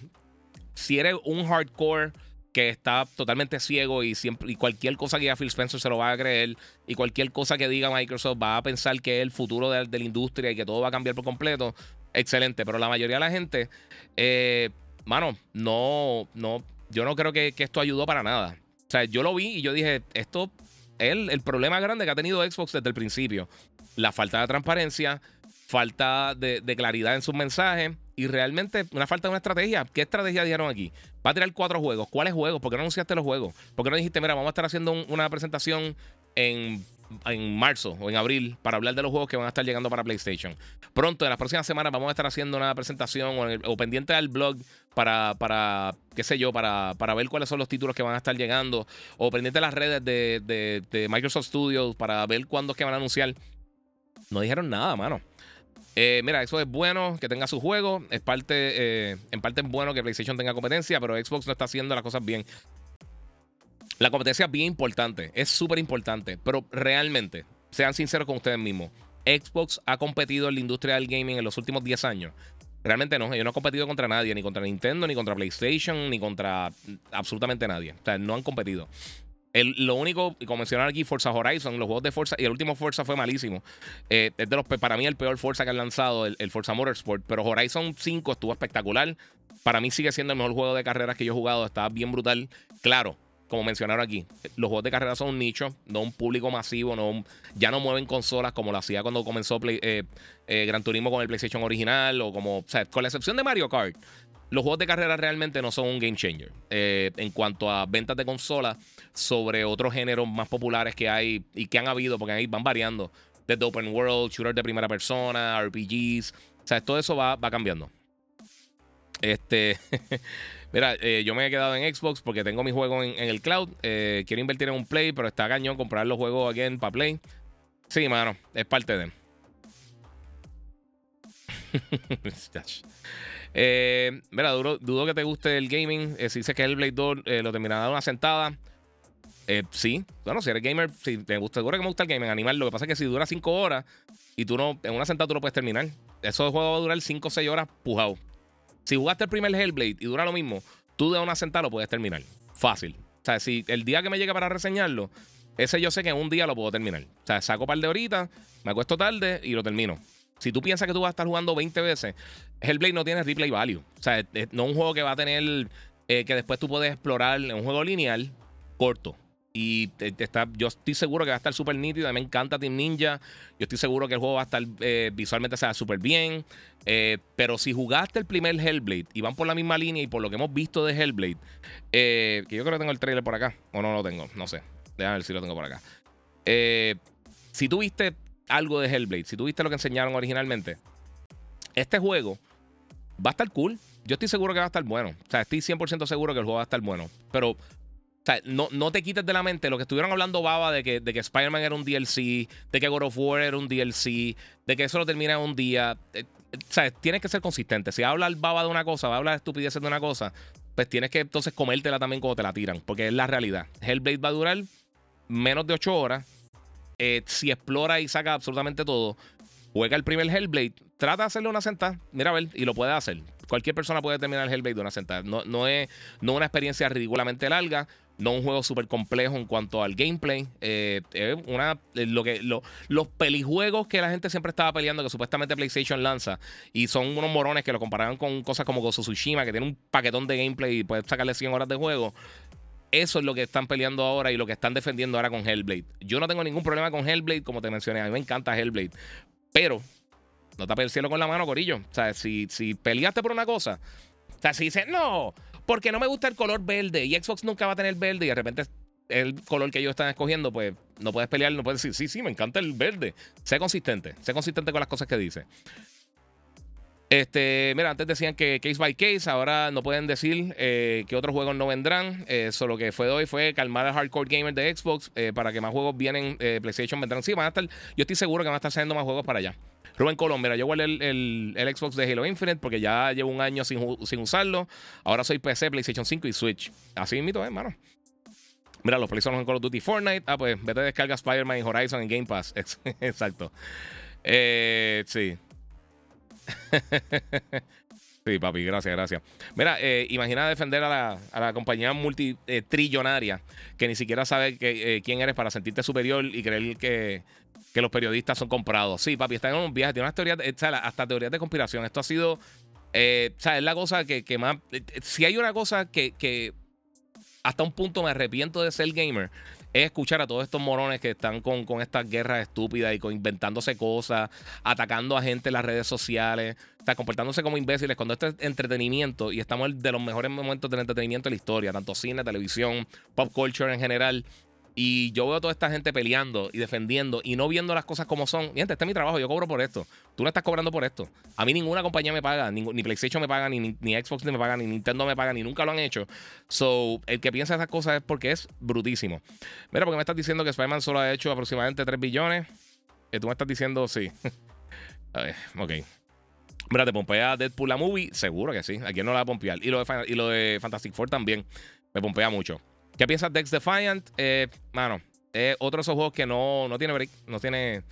Si eres un hardcore que está totalmente ciego y siempre y cualquier cosa que diga Phil Spencer se lo va a creer y cualquier cosa que diga Microsoft va a pensar que es el futuro de, la industria y que todo va a cambiar por completo. Excelente, pero la mayoría de la gente eh, mano, no, no, yo no creo que, esto ayudó para nada. O sea, yo lo vi y yo dije, esto es el, problema grande que ha tenido Xbox desde el principio. La falta de transparencia, falta de, claridad en sus mensajes y realmente una falta de una estrategia. ¿Qué estrategia dijeron aquí? Va a tirar cuatro juegos. ¿Cuáles juegos? ¿Por qué no anunciaste los juegos? ¿Por qué no dijiste, mira, vamos a estar haciendo una presentación en en marzo o en abril para hablar de los juegos que van a estar llegando para PlayStation. Pronto, en las próximas semanas, vamos a estar haciendo una presentación o, pendiente al blog para, para, qué sé yo, para, para ver cuáles son los títulos que van a estar llegando o pendiente de las redes de, Microsoft Studios para ver cuándo es que van a anunciar. No dijeron nada, mano. Eh, mira, eso es bueno que tenga su juego. Es parte, eh, en parte es bueno que PlayStation tenga competencia, pero Xbox no está haciendo las cosas bien. La competencia es bien importante, es súper importante, pero realmente, sean sinceros con ustedes mismos. Xbox ha competido en la industria del gaming en los últimos 10 años. Realmente no, ellos no han competido contra nadie, ni contra Nintendo, ni contra PlayStation, ni contra absolutamente nadie. O sea, no han competido. lo único, como mencionaron aquí, Forza Horizon, los juegos de Forza, y el último Forza fue malísimo. Eh, es de los, para mí el peor Forza que han lanzado, el, el, Forza Motorsport. Pero Horizon 5 estuvo espectacular. Para mí sigue siendo el mejor juego de carreras que yo he jugado. Está bien brutal. Claro, como mencionaron aquí, los juegos de carrera son un nicho, no un público masivo, no ya no mueven consolas como lo hacía cuando comenzó eh, eh, Gran Turismo con el PlayStation original o como, o sea, con la excepción de Mario Kart. Los juegos de carrera realmente no son un game changer eh, en cuanto a ventas de consolas sobre otros géneros más populares que hay y que han habido, porque ahí van variando. Desde Open World, shooters de primera persona, RPGs. O sea, todo eso va, va cambiando. Este. Mira, eh, yo me he quedado en Xbox porque tengo mi juego en, el cloud. Eh, quiero invertir en un Play, pero está cañón comprar los juegos en para Play. Sí, mano, es parte de. eh, mira, dudo, que te guste el gaming. Si dices que el Blade 2 lo terminará una sentada. sí, bueno, si eres gamer, si te gusta, seguro que me gusta el gaming, animal. Lo que pasa es que si dura 5 horas y tú no, en una sentada tú lo puedes terminar. Eso de juego va a durar 5 o 6 horas pujado. Si jugaste el primer Hellblade y dura lo mismo, tú de una sentada lo puedes terminar. Fácil. O sea, si el día que me llegue para reseñarlo, ese yo sé que en un día lo puedo terminar. O sea, saco un par de horitas, me acuesto tarde y lo termino. Si tú piensas que tú vas a estar jugando 20 veces, Hellblade no tiene replay value. O sea, no es un juego que va a tener eh, que después tú puedes explorar en un juego lineal corto. Y está, yo estoy seguro que va a estar súper nítido. A mí me encanta Team Ninja. Yo estoy seguro que el juego va a estar eh, visualmente súper bien. Eh, pero si jugaste el primer Hellblade y van por la misma línea y por lo que hemos visto de Hellblade, eh, que yo creo que tengo el trailer por acá, o no lo tengo, no sé. Déjame ver si lo tengo por acá. si tuviste algo de Hellblade, si tuviste lo que enseñaron originalmente, este juego va a estar cool. Yo estoy seguro que va a estar bueno. O sea, estoy 100% seguro que el juego va a estar bueno. Pero o sea, no, no, te quites de la mente lo que estuvieron hablando Baba de que, de que Spider-Man era un DLC, de que God of War era un DLC, de que eso lo termina en un día. Eh, o sea, tienes que ser consistente. Si habla el Baba de una cosa, va a hablar estupideces de una cosa, pues tienes que entonces comértela también cuando te la tiran, porque es la realidad. Hellblade va a durar menos de 8 horas. Eh, si explora y saca absolutamente todo, juega el primer Hellblade, trata de hacerle una sentada, mira a ver, y lo puede hacer. Cualquier persona puede terminar el Hellblade de una sentada. No, no, es, no una experiencia ridículamente larga. No un juego súper complejo en cuanto al gameplay. Eh, una, eh, lo que, los pelijuegos que la gente siempre estaba peleando, que supuestamente PlayStation lanza, y son unos morones que lo comparaban con cosas como Gozo que tiene un paquetón de gameplay y puedes sacarle 100 horas de juego. Eso es lo que están peleando ahora y lo que están defendiendo ahora con Hellblade. Yo no tengo ningún problema con Hellblade, como te mencioné. A mí me encanta Hellblade. Pero no tape el cielo con la mano, Corillo. O sea, si, si peleaste por una cosa, o sea, si dices, no, porque no me gusta el color verde y Xbox nunca va a tener verde y de repente el color que ellos están escogiendo, pues no puedes pelear, no puedes decir, sí, sí, me encanta el verde. Sé consistente, sé consistente con las cosas que dice. Este, mira, antes decían que case by case, ahora no pueden decir eh, que otros juegos no vendrán. Eh, solo que fue de hoy fue calmar al hardcore gamer de Xbox eh, para que más juegos vienen, PlayStation vendrán. Sí, van a estar, yo estoy seguro que van a estar saliendo más juegos para allá. Rubén Colón, mira, yo guardé el, el, Xbox de Halo Infinite porque ya llevo un año sin, usarlo. Ahora soy PC, PlayStation 5 y Switch. Así eh, hermano. Mira, los PlayStation en Call of Duty Fortnite. Ah, pues vete a descargar Spider-Man y Horizon en Game Pass. Exacto. Eh, sí. sí, papi, gracias, gracias. Mira, eh, imagina defender a la, compañía multitrillonaria que ni siquiera sabe que, quién eres para sentirte superior y creer que los periodistas son comprados. Sí, papi, está en un viaje, tiene unas teorías, hasta teorías de conspiración. Esto ha sido, eh, o sea, es la cosa que, más, eh, si hay una cosa que hasta un punto me arrepiento de ser gamer, es escuchar a todos estos morones que están con, con estas guerras estúpidas y con inventándose cosas, atacando a gente en las redes sociales, está comportándose como imbéciles cuando esto es entretenimiento y estamos de los mejores momentos del entretenimiento de la historia, tanto cine, televisión, pop culture en general. Y yo veo a toda esta gente peleando y defendiendo y no viendo las cosas como son. Gente, este es mi trabajo, yo cobro por esto. Tú no estás cobrando por esto. A mí ninguna compañía me paga, ni, PlayStation me paga, ni, ni, Xbox me paga, ni Nintendo me paga, ni nunca lo han hecho. So, el que piensa esas cosas es porque es brutísimo. Mira, porque me estás diciendo que Spider-Man solo ha hecho aproximadamente 3 billones. Y tú me estás diciendo, sí. ok. Mira, te pompea Deadpool la movie, seguro que sí. ¿A no la va a pompear? Y lo de, y lo de Fantastic Four también me pompea mucho. ¿Qué piensas de Dex Defiant? Eh, mano, es otro de esos juegos que no, no tiene break, no tiene.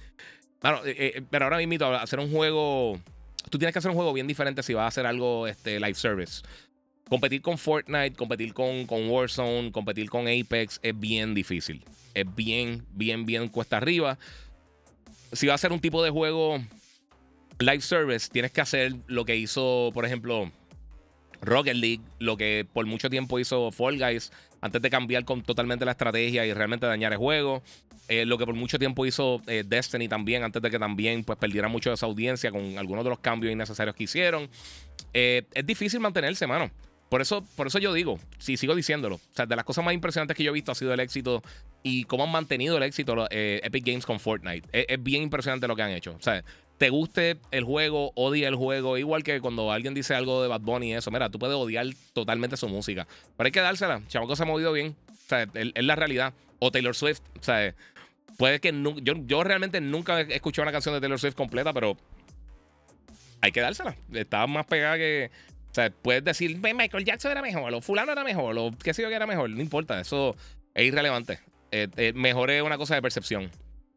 Mano, eh, eh, pero ahora mismo hacer un juego. Tú tienes que hacer un juego bien diferente si vas a hacer algo este, live service. Competir con Fortnite, competir con, con Warzone, competir con Apex es bien difícil. Es bien, bien, bien cuesta arriba. Si vas a hacer un tipo de juego live service, tienes que hacer lo que hizo, por ejemplo, Rocket League, lo que por mucho tiempo hizo Fall Guys, antes de cambiar con totalmente la estrategia y realmente dañar el juego. Eh, lo que por mucho tiempo hizo eh, Destiny también, antes de que también pues, perdiera mucho de esa audiencia con algunos de los cambios innecesarios que hicieron. Eh, es difícil mantenerse, mano. Por eso, por eso yo digo, si sigo diciéndolo, o sea, de las cosas más impresionantes que yo he visto ha sido el éxito y cómo han mantenido el éxito Epic Games con Fortnite. Es, es, bien impresionante lo que han hecho. O sea, te guste el juego, odia el juego. Igual que cuando alguien dice algo de Bad Bunny y eso, mira, tú puedes odiar totalmente su música. Pero hay que dársela. Chamaco se ha movido bien. O sea, es la realidad. O Taylor Swift. O sea, puede que yo, realmente nunca he escuchado una canción de Taylor Swift completa, pero hay que dársela. Está más pegada que. O sea, puedes decir, Michael Jackson era mejor, o Fulano era mejor, o qué sé yo que era mejor. No importa, eso es irrelevante. Eh, eh, mejor es una cosa de percepción.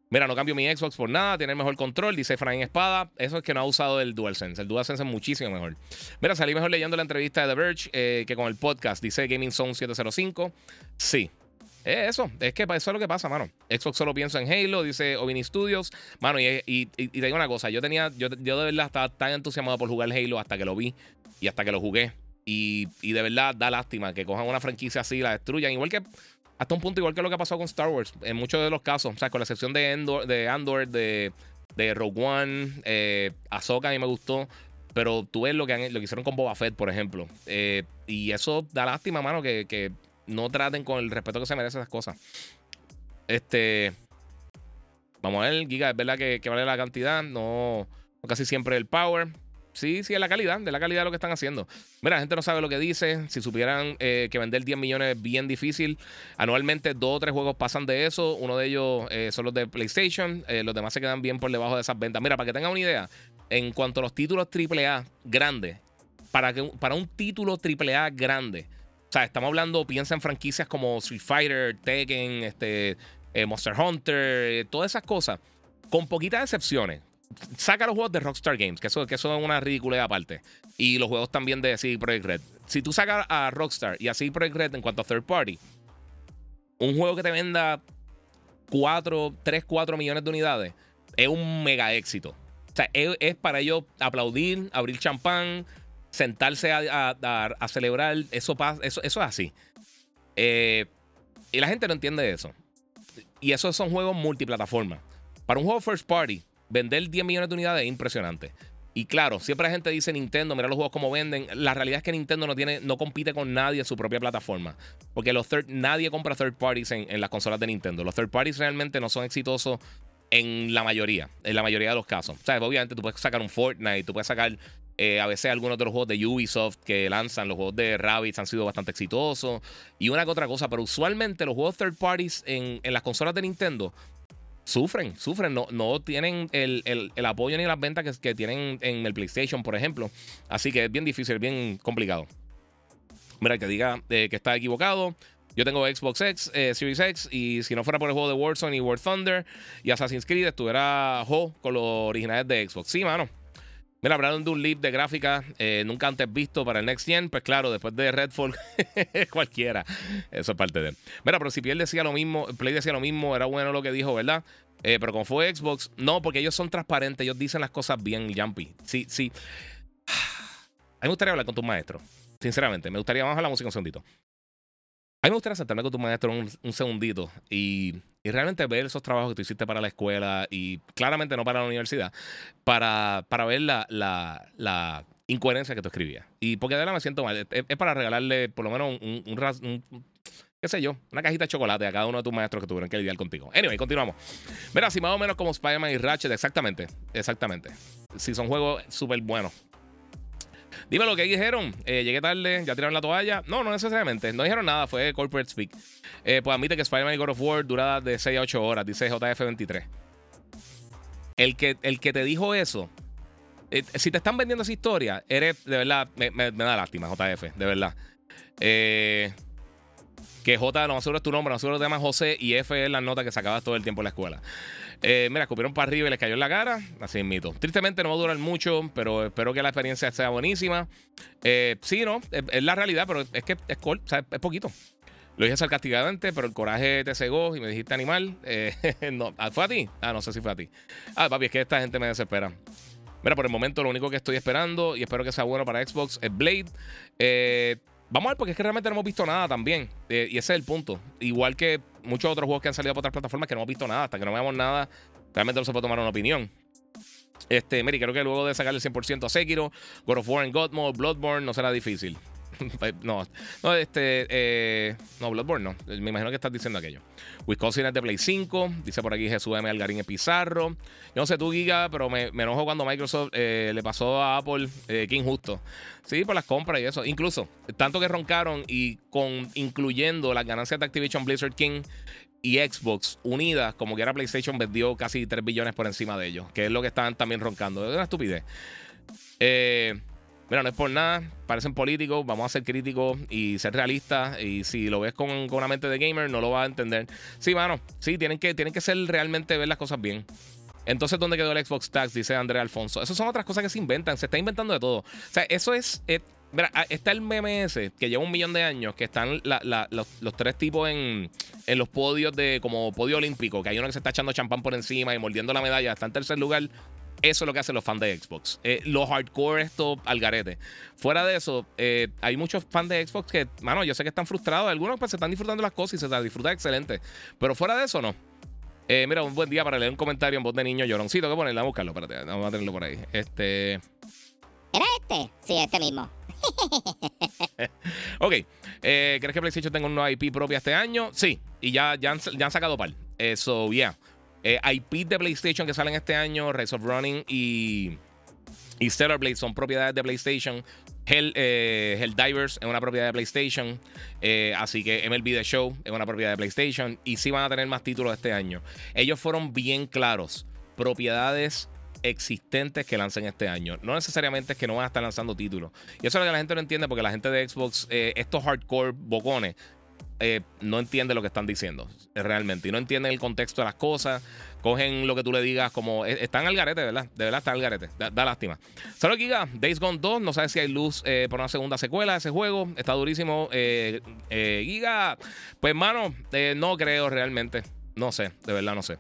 Mira, no cambio mi Xbox por nada, tiene mejor control, dice Frank Espada. Eso es que no ha usado el DualSense. El DualSense es muchísimo mejor. Mira, salí mejor leyendo la entrevista de The Verge eh, que con el podcast. Dice Gaming Zone 705. Sí. eso, es que eso es lo que pasa, mano. Xbox solo piensa en Halo, dice Ovini Studios. Mano, y, y, te digo una cosa, yo tenía, yo, yo de verdad estaba tan entusiasmado por jugar Halo hasta que lo vi y hasta que lo jugué. Y, y de verdad da lástima que cojan una franquicia así y la destruyan. Igual que hasta un punto igual que lo que ha pasado con Star Wars, en muchos de los casos, o sea, con la excepción de, Endor, de Andor, de, de Rogue One, eh, Ahsoka a mí me gustó, pero tú ves lo que, lo que hicieron con Boba Fett, por ejemplo, eh, y eso da lástima, mano, que, que, no traten con el respeto que se merecen esas cosas. Este, vamos a ver, Giga, es verdad que, vale la cantidad, no casi siempre el power. Sí, sí, es la calidad, de la calidad de lo que están haciendo. Mira, la gente no sabe lo que dice. Si supieran eh, que vender 10 millones es bien difícil, anualmente dos o tres juegos pasan de eso. Uno de ellos eh, son los de PlayStation, eh, los demás se quedan bien por debajo de esas ventas. Mira, para que tengan una idea, en cuanto a los títulos AAA grandes, para, que, para un título AAA grande, o sea, estamos hablando, piensa en franquicias como Street Fighter, Tekken, este, Monster Hunter, todas esas cosas, con poquitas excepciones saca los juegos de Rockstar Games, que eso, que es una ridiculez aparte. Y los juegos también de CD Projekt Red. Si tú sacas a Rockstar y a CD Projekt Red en cuanto a third party, un juego que te venda 4, 3, 4 millones de unidades es un mega éxito. O sea, es, para ellos aplaudir, abrir champán, sentarse a, celebrar. Eso, eso, eso es así. Eh, y la gente no entiende eso. Y esos son juegos multiplataforma. Para un juego first party, vender 10 millones de unidades es impresionante. Y claro, siempre la gente dice Nintendo, mira los juegos como venden. La realidad es que Nintendo no tiene, no compite con nadie en su propia plataforma. Porque los nadie compra third parties en, las consolas de Nintendo. Los third parties realmente no son exitosos en la mayoría, en la mayoría de los casos. O sea, obviamente tú puedes sacar un Fortnite, tú puedes sacar eh, a veces algunos de los juegos de Ubisoft que lanzan, los juegos de Rabbids han sido bastante exitosos. Y una que otra cosa, pero usualmente los juegos third parties en, en las consolas de Nintendo sufren, sufren, no, no tienen el, apoyo ni las ventas que, tienen en el PlayStation, por ejemplo. Así que es bien difícil, bien complicado. Mira, que diga eh, que está equivocado. Yo tengo Xbox X, eh, Series X, y si no fuera por el juego de Warzone y War Thunder y Assassin's Creed, estuviera Ho con los originales de Xbox. Sí, mano. Mira, hablaron de un leap de gráfica eh, nunca antes visto para el Next Gen. Pues claro, después de Redfall, cualquiera. Eso es parte de él. Mira, pero si Play decía lo mismo, Play decía lo mismo, era bueno lo que dijo, ¿verdad? Eh, pero como fue Xbox, no, porque ellos son transparentes, ellos dicen las cosas bien, Jumpy. Sí, sí. A mí me gustaría hablar con tu maestro. Sinceramente, me gustaría, a la música un segundito. A mí me gustaría sentarme con tu maestro un, segundito y, realmente ver esos trabajos que tú hiciste para la escuela y claramente no para la universidad, para, para ver la, la, incoherencia que tú escribías. Y porque de me siento mal. Es, para regalarle por lo menos un, un, qué sé yo, una cajita de chocolate a cada uno de tus maestros que tuvieron que lidiar contigo. Anyway, continuamos. Mira, si más o menos como Spider-Man y Ratchet, exactamente, exactamente. Si son juegos súper buenos. Dime lo que dijeron. Eh, llegué tarde, ya tiraron la toalla. No, no necesariamente. No dijeron nada, fue corporate speak. Eh, pues admite que Spider-Man y God of War dura de 6 a 8 horas, dice JF23. El que, el que te dijo eso eh, si te están vendiendo esa historia, eres, de verdad, me, da lástima, JF, de verdad. Que J, no seguro es tu nombre, no más seguro te llamas José y F es la nota que sacabas todo el tiempo en la escuela. Eh, mira, escupieron para arriba y les cayó en la cara. Así es mito. Tristemente no va a durar mucho, pero espero que la experiencia sea buenísima. Eh, sí, no, es, la realidad, pero es que es, o sea, es poquito. Lo dije pero el coraje te cegó y me dijiste animal. Eh, ah, ¿Fue a ti? Ah, no sé si fue a ti. Ah, papi, es que esta gente me desespera. Mira, por el momento lo único que estoy esperando y espero que sea bueno para Xbox es Blade. Eh, vamos a ver, porque es que realmente no hemos visto nada también. Eh, y ese es el punto. Igual que muchos otros juegos que han salido por otras plataformas que no hemos visto nada. Hasta que no veamos nada, realmente no se puede tomar una opinión. Este, Mary, creo que luego de sacarle el 100% a Sekiro, God of War en God Mode, Bloodborne, no será difícil. no, no, este. Eh, no, Bloodborne no. Me imagino que estás diciendo aquello. Wisconsin es de Play 5. Dice por aquí Jesús M. Algarín Pizarro. Yo no sé tú, Giga, pero me, enojo cuando Microsoft eh, le pasó a Apple. Eh, que injusto. Sí, por las compras y eso. Incluso, tanto que roncaron y con incluyendo las ganancias de Activision Blizzard King y Xbox unidas, como que era PlayStation, vendió casi 3 billones por encima de ellos, que es lo que estaban también roncando. Es una estupidez. Eh. Mira, no es por nada, parecen políticos, vamos a ser críticos y ser realistas. Y si lo ves con, una mente de gamer, no lo vas a entender. Sí, mano, sí, tienen que, tienen que ser realmente ver las cosas bien. Entonces, ¿dónde quedó el Xbox Tax? Dice Andrea Alfonso. Esas son otras cosas que se inventan, se está inventando de todo. O sea, eso es. Eh, mira, ah, está el MMS que lleva un millón de años, que están los, tres tipos en, en los podios de como podio olímpico, que hay uno que se está echando champán por encima y mordiendo la medalla, está en tercer lugar. Eso es lo que hacen los fans de Xbox. Eh, los hardcore, esto al garete. Fuera de eso, eh, hay muchos fans de Xbox que, mano, yo sé que están frustrados. Algunos pues se están disfrutando las cosas y se están disfruta excelente. Pero fuera de eso, no. Eh, mira, un buen día para leer un comentario en voz de niño lloroncito. ¿Qué ponerle? a buscarlo. Espérate, vamos a tenerlo por ahí. Este. ¿Era este? Sí, este mismo. ok. ¿Crees que PlayStation tenga una IP propia este año? Sí. Y ya, ya, han, ya han sacado par. Eso, ya. Eh, IP de PlayStation que salen este año, Race of Running y, y Stellar Blade son propiedades de PlayStation. Hell, eh, Helldivers es una propiedad de PlayStation. Eh, así que MLB The Show es una propiedad de PlayStation. Y sí van a tener más títulos este año. Ellos fueron bien claros. Propiedades existentes que lancen este año. No necesariamente es que no van a estar lanzando títulos. Y eso es lo que la gente no entiende porque la gente de Xbox, estos hardcore bocones, eh, no entiende lo que están diciendo realmente y no entienden el contexto de las cosas. Cogen lo que tú le digas como. Eh, están al garete, ¿verdad? De verdad están al garete. Da, lástima. Solo Giga, Days Gone 2. No sabes si hay luz eh, por una segunda secuela de ese juego. Está durísimo. Giga, pues, hermano, no creo realmente. No sé, de verdad no sé.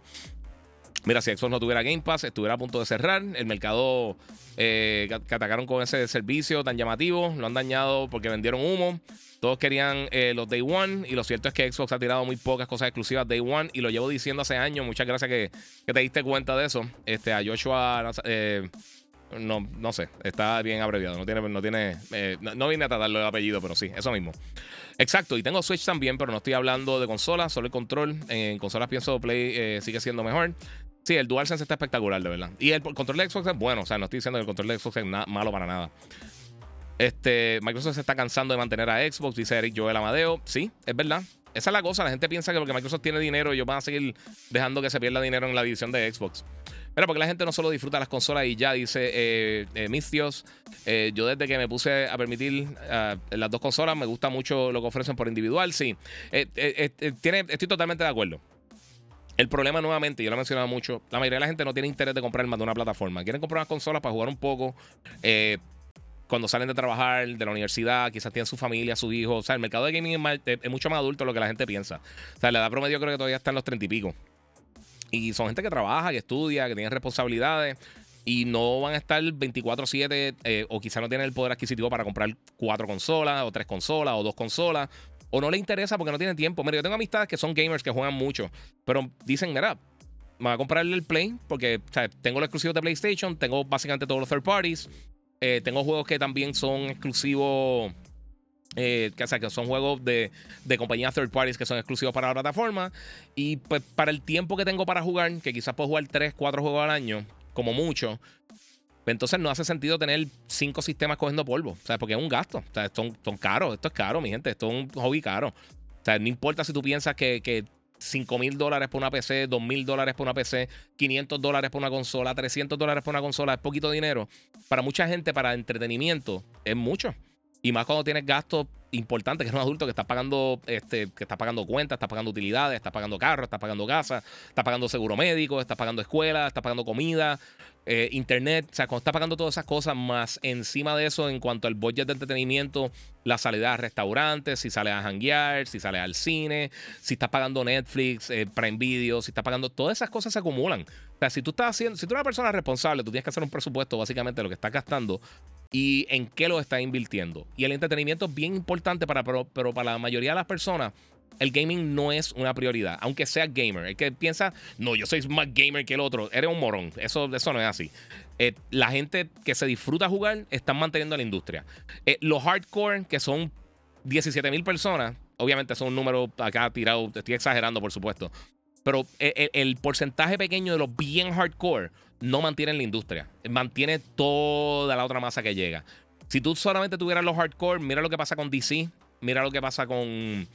Mira, si Xbox no tuviera Game Pass, estuviera a punto de cerrar. El mercado que, atacaron con ese servicio tan llamativo, lo han dañado porque vendieron humo. Todos querían eh, los Day One y lo cierto es que Xbox ha tirado muy pocas cosas exclusivas Day One y lo llevo diciendo hace años. Muchas gracias que, te diste cuenta de eso. Este, a Joshua, eh, no, no sé, está bien abreviado. No tiene, no tiene, eh, no, vine a tratarlo el apellido, pero sí, eso mismo. Exacto, y tengo Switch también, pero no estoy hablando de consolas, solo el control. En consolas pienso Play sigue siendo mejor. Sí, el DualSense está espectacular, de verdad. Y el control de Xbox es bueno, o sea, no estoy diciendo que el control de Xbox es malo para nada. Este, Microsoft se está cansando de mantener a Xbox, dice Eric Joel Amadeo. Sí, es verdad. Esa es la cosa. La gente piensa que porque Microsoft tiene dinero, ellos van a seguir dejando que se pierda dinero en la división de Xbox. Pero porque la gente no solo disfruta las consolas y ya dice, eh, eh mis eh, yo desde que me puse a permitir eh, las dos consolas, me gusta mucho lo que ofrecen por individual. Sí, estoy totalmente de acuerdo. El problema nuevamente, yo lo he mencionado mucho, la mayoría de la gente no tiene interés de comprar más de una plataforma. Quieren comprar unas consolas para jugar un poco, cuando salen de trabajar, de la universidad, quizás tienen su familia, sus hijos. O sea, el mercado de gaming es, mucho más adulto de lo que la gente piensa. O sea, la edad promedio creo que todavía está en los treinta y pico. Y son gente que trabaja, que estudia, que tiene responsabilidades y no van a estar 24/7 eh, o quizás no tienen el poder adquisitivo para comprar cuatro consolas o tres consolas o dos consolas o no le interesa porque no tiene tiempo. Mira, yo tengo amistades que son gamers que juegan mucho, pero dicen, mira, me voy a comprar el Play porque tengo los exclusivos de PlayStation, tengo básicamente todos los third parties eh, tengo juegos que también son exclusivos. Eh, que, que son juegos de, de compañías third parties que son exclusivos para la plataforma. Y pues para el tiempo que tengo para jugar, que quizás puedo jugar 3, 4 juegos al año, como mucho, entonces no hace sentido tener 5 sistemas cogiendo polvo. O sea, porque es un gasto. O sea, son, son caros. Esto es caro, mi gente. Esto es un hobby caro. O sea, no importa si tú piensas que, que 5 mil dólares por una PC, 2 mil dólares por una PC, 500 dólares por una consola, 300 dólares por una consola, es poquito dinero. Para mucha gente, para entretenimiento, es mucho. Y más cuando tienes gastos importantes, que es un adulto que está pagando, este, que está pagando cuentas, está pagando utilidades, está pagando carros, está pagando casa, está pagando seguro médico, está pagando escuela, está pagando comida, eh, internet. O sea, cuando está pagando todas esas cosas, más encima de eso, en cuanto al budget de entretenimiento, la salida a restaurantes, si sale a hanguear, si sale al cine, si estás pagando Netflix, eh, Prime Video, si estás pagando, todas esas cosas se acumulan. O sea, si tú estás haciendo, si tú eres una persona responsable, tú tienes que hacer un presupuesto básicamente lo que estás gastando y en qué lo está invirtiendo. Y el entretenimiento es bien importante para, pero, para la mayoría de las personas. El gaming no es una prioridad, aunque sea gamer. El que piensa, no, yo soy más gamer que el otro, eres un morón. Eso, eso no es así. Eh, la gente que se disfruta jugar están manteniendo la industria. Eh, los hardcore, que son 17 mil personas, obviamente son un número acá tirado, estoy exagerando por supuesto, pero eh, el porcentaje pequeño de los bien hardcore no mantienen la industria. Mantiene toda la otra masa que llega. Si tú solamente tuvieras los hardcore, mira lo que pasa con DC, mira lo que pasa con,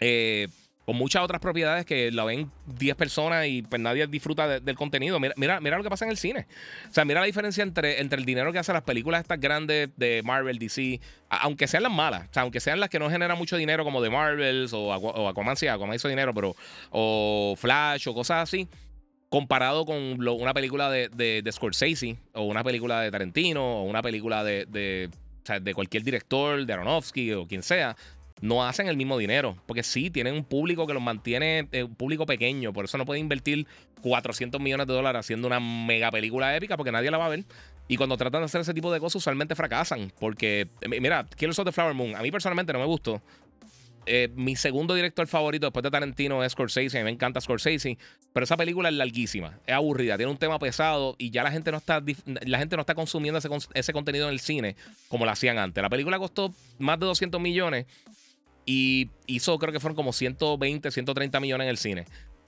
eh, con muchas otras propiedades que la ven 10 personas y pues nadie disfruta del contenido. Mira, mira, lo que pasa en el cine. O sea, mira la diferencia entre, entre el dinero que hacen las películas estas grandes de Marvel, DC, aunque sean las malas, o sea, aunque sean las que no generan mucho dinero como de Marvels o, o Aquaman, sí, hizo dinero, pero o Flash o cosas así comparado con una película de, de, Scorsese o una película de Tarantino o una película de, de, cualquier director, de Aronofsky o quien sea, no hacen el mismo dinero. Porque sí, tienen un público que los mantiene, eh, un público pequeño. Por eso no pueden invertir 400 millones de dólares haciendo una mega película épica porque nadie la va a ver. Y cuando tratan de hacer ese tipo de cosas, usualmente fracasan. Porque, mira, Killers of the Flower Moon, a mí personalmente no me gustó. Eh, mi segundo director favorito después de Tarantino es Scorsese. A mí me encanta Scorsese. Pero esa película es larguísima. Es aburrida. Tiene un tema pesado. Y ya la gente no está, la gente no está consumiendo ese, ese contenido en el cine como lo hacían antes. La película costó más de 200 millones. Y hizo, creo que fueron como 120, 130 millones en el cine.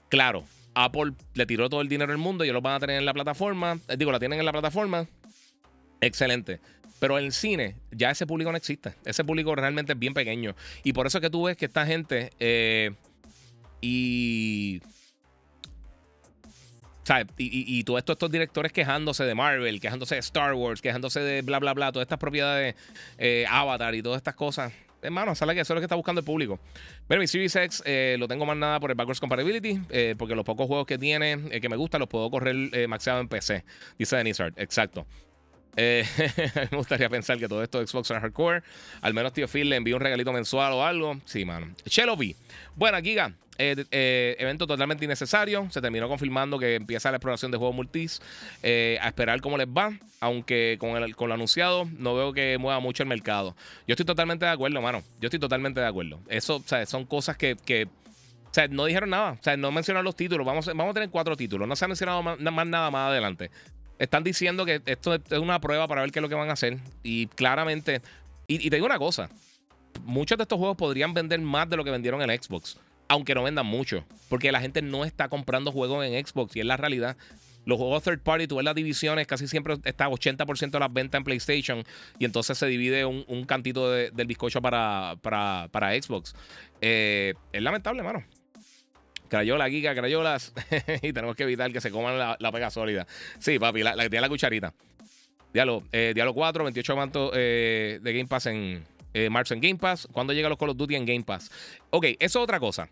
Claro, Apple le tiró todo el dinero del mundo. Y ellos lo van a tener en la plataforma. Eh, digo, la tienen en la plataforma. Excelente. Pero en el cine ya ese público no existe. Ese público realmente es bien pequeño. Y por eso es que tú ves que esta gente eh, y... Y, y, todos estos, directores quejándose de Marvel, quejándose de Star Wars, quejándose de bla, bla, bla, todas estas propiedades, eh, Avatar y todas estas cosas. Hermano, sale que eso es lo que está buscando el público. Pero mi Series X eh, lo tengo más nada por el backwards compatibility, porque los pocos juegos que tiene que me gustan los puedo correr maxeado en PC. Dice Denizard, exacto. Eh, me gustaría pensar que todo esto es Xbox Hardcore. Al menos Tío Phil le envió un regalito mensual o algo. Sí, mano. Shellovy. Bueno, Giga. Eh, eh, evento totalmente innecesario. Se terminó confirmando que empieza la exploración de juegos multis. a esperar cómo les va. Aunque con, el, con lo anunciado no veo que mueva mucho el mercado. Yo estoy totalmente de acuerdo, mano. Yo estoy totalmente de acuerdo. Eso, sea, son cosas que, o sea, no dijeron nada. O sea, no mencionaron los títulos. Vamos, vamos a tener cuatro títulos. No se ha mencionado más nada más adelante. Están diciendo que esto es una prueba para ver qué es lo que van a hacer. Y claramente. Y, te digo una cosa: muchos de estos juegos podrían vender más de lo que vendieron en Xbox. Aunque no vendan mucho. Porque la gente no está comprando juegos en Xbox. Y es la realidad. Los juegos third party, tú ves las divisiones, casi siempre está 80% de las ventas en PlayStation. Y entonces se divide un, cantito del bizcocho para, para, Xbox. Eh, es lamentable, mano. Crayola, Giga, Crayolas. y tenemos que evitar que se coman la, pega sólida. Sí, papi, la, la cucharita. Diablo, eh, Diablo 4, 28 mantos eh, de Game Pass en eh, en Game Pass. ¿Cuándo llega los Call of Duty en Game Pass? Ok, eso es otra cosa.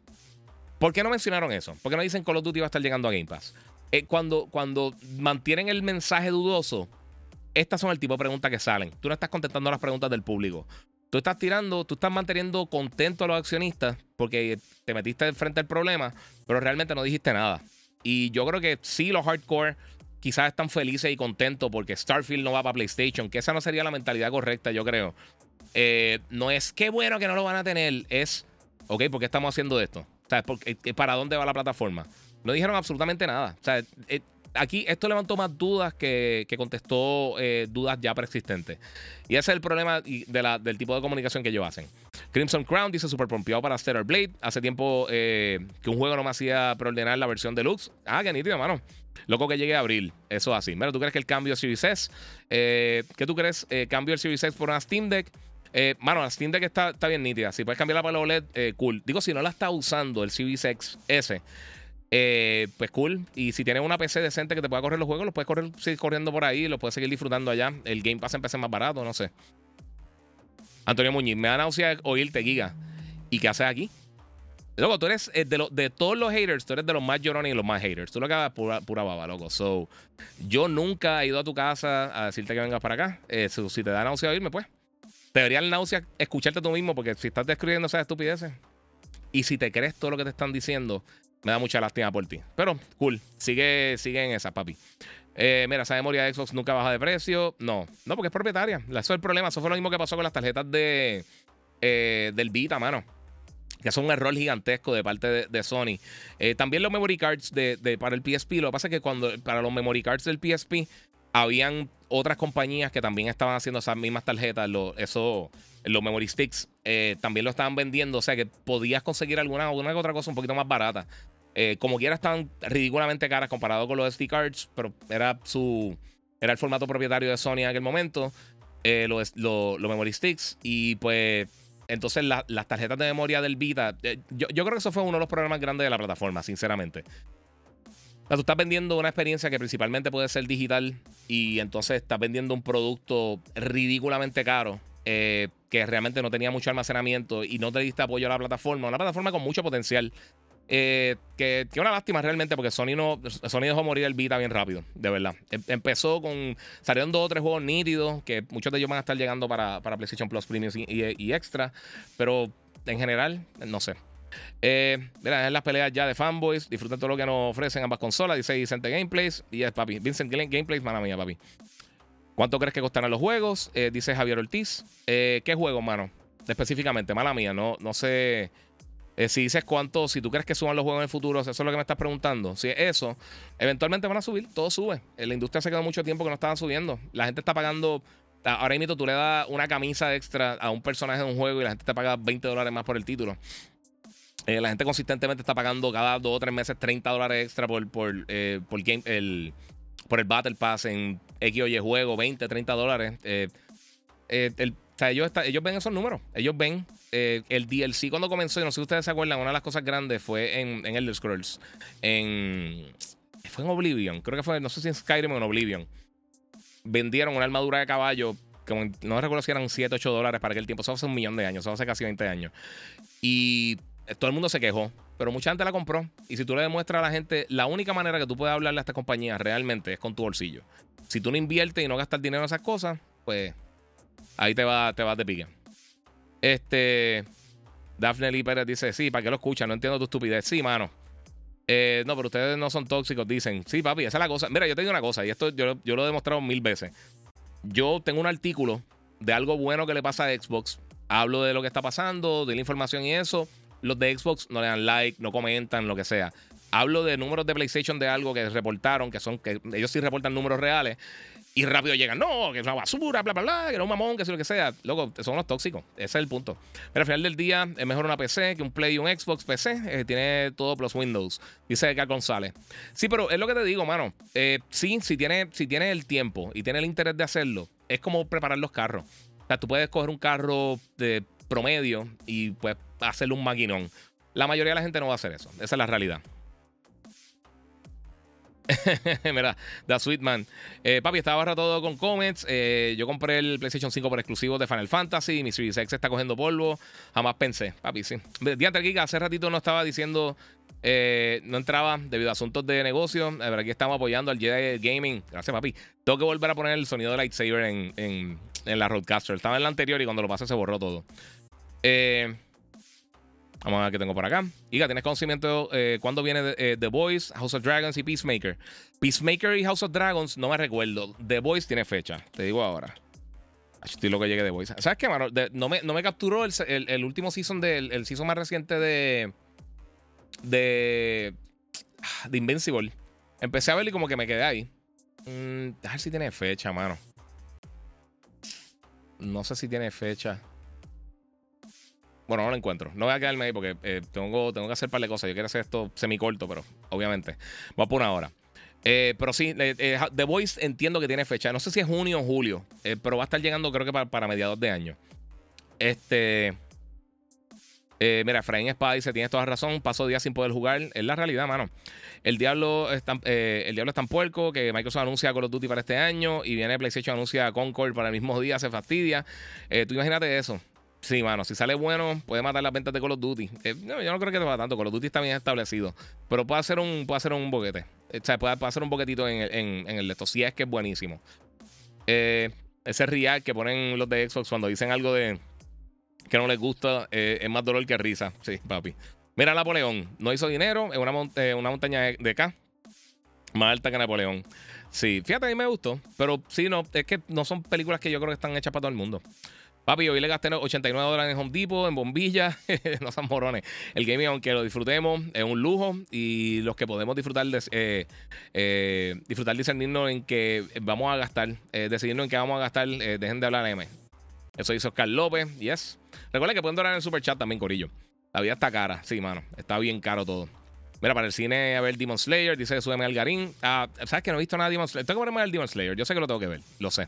¿Por qué no mencionaron eso? ¿Por qué no dicen Call of Duty va a estar llegando a Game Pass? Eh, cuando, cuando mantienen el mensaje dudoso, estas son el tipo de preguntas que salen. Tú no estás contestando las preguntas del público. Tú estás tirando, tú estás manteniendo contento a los accionistas porque te metiste frente al problema, pero realmente no dijiste nada. Y yo creo que sí, los hardcore quizás están felices y contentos porque Starfield no va para PlayStation, que esa no sería la mentalidad correcta, yo creo. Eh, no es qué bueno que no lo van a tener, es, ok, ¿por qué estamos haciendo esto? ¿Para dónde va la plataforma? No dijeron absolutamente nada. O sea, eh, aquí esto levantó más dudas que, contestó eh, dudas ya preexistentes. Y ese es el problema del tipo de comunicación que ellos hacen. Crimson Crown dice super pompeado para Stellar Blade. Hace tiempo eh, que un juego no me hacía preordenar la versión deluxe. Ah, qué nítido, mano. Loco que llegue a abril. Eso así. Mira, ¿tú crees que el cambio de Series? Eh, ¿Qué tú crees? ¿Cambio el Series S por una Steam Deck? Mano, la Steam Deck está, bien nítida. Si puedes cambiarla para la OLED, cool. Digo, si no la está usando el Series X S, eh, pues cool. Y si tienes una PC decente que te pueda correr los juegos, los puedes correr, seguir corriendo por ahí, los puedes seguir disfrutando allá. El Game Pass en más barato, no sé. Antonio Muñiz, me da náusea oírte, Giga. ¿Y qué haces aquí? Loco, tú eres eh, de, de todos los haters, tú eres de los más llorones y los más haters. Tú lo que hagas pura, pura baba, loco. So, yo nunca he ido a tu casa a decirte que vengas para acá. Eh, si te da náusea oírme, pues. Te debería náusea escucharte tú mismo, porque si estás describiendo esas estupideces y si te crees todo lo que te están diciendo, me da mucha lástima por ti. Pero, cool. Sigue, sigue en esa, papi. Eh, mira, esa memoria de Xbox nunca baja de precio. No, no, porque es propietaria. Eso es el problema. Eso fue lo mismo que pasó con las tarjetas de, del Vita, mano que es un error gigantesco de parte de, Sony. Eh, también los memory cards de, para el PSP, lo que pasa es que cuando para los memory cards del PSP habían otras compañías que también estaban haciendo esas mismas tarjetas, eso, los memory sticks, eh, también lo estaban vendiendo, o sea que podías conseguir alguna, alguna otra cosa un poquito más barata. Eh, como quiera estaban ridículamente caras comparado con los SD cards, pero era su era el formato propietario de Sony en aquel momento, los, los memory sticks y pues entonces, las tarjetas de memoria del Vita, eh, yo, creo que eso fue uno de los problemas grandes de la plataforma, sinceramente. O sea, tú estás vendiendo una experiencia que principalmente puede ser digital y entonces estás vendiendo un producto ridículamente caro eh, que realmente no tenía mucho almacenamiento y no te diste apoyo a la plataforma. Una plataforma con mucho potencial. Eh, que, que una lástima realmente porque Sony no Sony dejó morir el Vita bien rápido, de verdad. Em, empezó con. Salieron dos o tres juegos nítidos, que muchos de ellos van a estar llegando para, para PlayStation Plus Premium y, Extra, pero en general, no sé. Eh, mira, en las peleas ya de fanboys. Disfruten todo lo que nos ofrecen ambas consolas. Dice Vicente Gameplays. Y es papi. Vincent Gameplays, mano mía, papi. ¿Cuánto crees que costarán los juegos? Eh, dice Javier Ortiz. ¿Qué juego, mano? Específicamente, mala mía. No, no sé. Eh, si dices cuánto, si tú crees que suban los juegos en el futuro, eso es lo que me estás preguntando. Si es eso, eventualmente van a subir, todo sube. En la industria se quedó mucho tiempo que no estaban subiendo. La gente está pagando. Ahora mismo tú le das una camisa extra a un personaje de un juego y la gente te paga 20 dólares más por el título. Eh, la gente consistentemente está pagando cada dos o tres meses 30 dólares extra por, por, eh, game, el, por el Battle Pass en X o Y juego, 20, 30 dólares. el o sea, ellos, ellos ven esos números. Ellos ven eh, el DLC cuando comenzó. Y no sé si ustedes se acuerdan, una de las cosas grandes fue en, en Elder Scrolls. En, fue en Oblivion. Creo que fue, no sé si en Skyrim o en Oblivion. Vendieron una armadura de caballo. Como, no recuerdo si eran 7, 8 dólares para aquel tiempo. Eso hace un millón de años. Eso hace casi 20 años. Y todo el mundo se quejó. Pero mucha gente la compró. Y si tú le demuestras a la gente, la única manera que tú puedes hablarle a esta compañía realmente es con tu bolsillo. Si tú no inviertes y no gastas dinero en esas cosas, pues Ahí te va, te vas de pique. Este. Daphne Lee Pérez dice: Sí, ¿para qué lo escuchan? No entiendo tu estupidez. Sí, mano. Eh, no, pero ustedes no son tóxicos, dicen. Sí, papi, esa es la cosa. Mira, yo te digo una cosa, y esto yo, yo lo he demostrado mil veces. Yo tengo un artículo de algo bueno que le pasa a Xbox. Hablo de lo que está pasando, de la información y eso. Los de Xbox no le dan like, no comentan, lo que sea. Hablo de números de PlayStation de algo que reportaron, que son que ellos sí reportan números reales. Y rápido llegan, no, que es una basura, bla, bla, bla, que no un mamón, que sea lo que sea. Loco, son los tóxicos. Ese es el punto. Pero al final del día, es mejor una PC que un Play y un Xbox PC. Eh, tiene todo plus Windows. Dice Edgar González. Sí, pero es lo que te digo, mano. Eh, sí, si tiene, si tiene el tiempo y tiene el interés de hacerlo, es como preparar los carros. O sea, tú puedes coger un carro de promedio y pues hacerle un maquinón. La mayoría de la gente no va a hacer eso. Esa es la realidad. Mira, The Sweet Man. Eh, papi, estaba barra todo con comments. Eh, yo compré el PlayStation 5 por exclusivo de Final Fantasy. Mi Series está cogiendo polvo. Jamás pensé, papi, sí. Diante Giga, hace ratito no estaba diciendo. Eh, no entraba debido a asuntos de negocio. Pero aquí estamos apoyando al Jedi Gaming. Gracias, papi. Tengo que volver a poner el sonido de lightsaber en, en, en la Roadcaster. Estaba en la anterior y cuando lo pasé se borró todo. Eh. Vamos a ver qué tengo por acá. Iga, ¿tienes conocimiento eh, cuándo viene eh, The Voice, House of Dragons y Peacemaker? Peacemaker y House of Dragons no me recuerdo. The Voice tiene fecha, te digo ahora. Estoy lo que llegue The Voice. ¿Sabes qué, mano? no, me, no, me, capturó el, último season del el season más reciente de. De. De Invincible. Empecé a verlo y como que me quedé ahí. Mm, a ver si tiene fecha, mano. No sé si tiene fecha. Bueno, no lo encuentro. No voy a quedarme ahí porque eh, tengo, tengo que hacer un par de cosas. Yo quiero hacer esto semicorto, pero obviamente. Voy a por una hora. Eh, pero sí, eh, The Voice entiendo que tiene fecha. No sé si es junio o julio, pero va a estar llegando creo que para, mediados de año. Este. Eh, mira, Efraín Espada dice: Tienes toda razón. Paso días sin poder jugar. Es la realidad, mano. El diablo, es tan, eh, el diablo es tan puerco que Microsoft anuncia Call of Duty para este año y viene PlayStation anuncia Concord para el mismo día. Se fastidia. Eh, tú imagínate eso. Sí, mano, si sale bueno, puede matar las ventas de Call of Duty. no, yo no creo que te va tanto. Call of Duty está bien establecido. Pero puede hacer un, puede hacer un boquete. O sea, puede, hacer un boquetito en, en, en el esto. Si es que es buenísimo. ese real que ponen los de Xbox cuando dicen algo de que no les gusta eh, es más dolor que risa. Sí, papi. Mira, Napoleón no hizo dinero en una, eh, una montaña de acá, más alta que Napoleón. Sí, fíjate, a mí me gustó, pero sí, no, es que no son películas que yo creo que están hechas para todo el mundo. Papi, hoy le gasté 89 dólares en Home Depot, en bombillas, no son morones. El gaming, aunque lo disfrutemos, es un lujo y los que podemos disfrutar, eh, eh, disfrutar discernirnos en que vamos a gastar, eh, decidirnos en qué vamos a gastar, dejen de hablar de M. Eso hizo Oscar López, yes. Recuerda que pueden donar en el super chat también, Corillo. La vida está cara, sí, mano. Está bien caro todo. Mira, para el cine, a ver Demon Slayer, dice que sube Algarín. Ah, ¿Sabes que no he visto nada de Demon Slayer? Tengo que verme el Demon Slayer. Yo sé que lo tengo que ver, lo sé.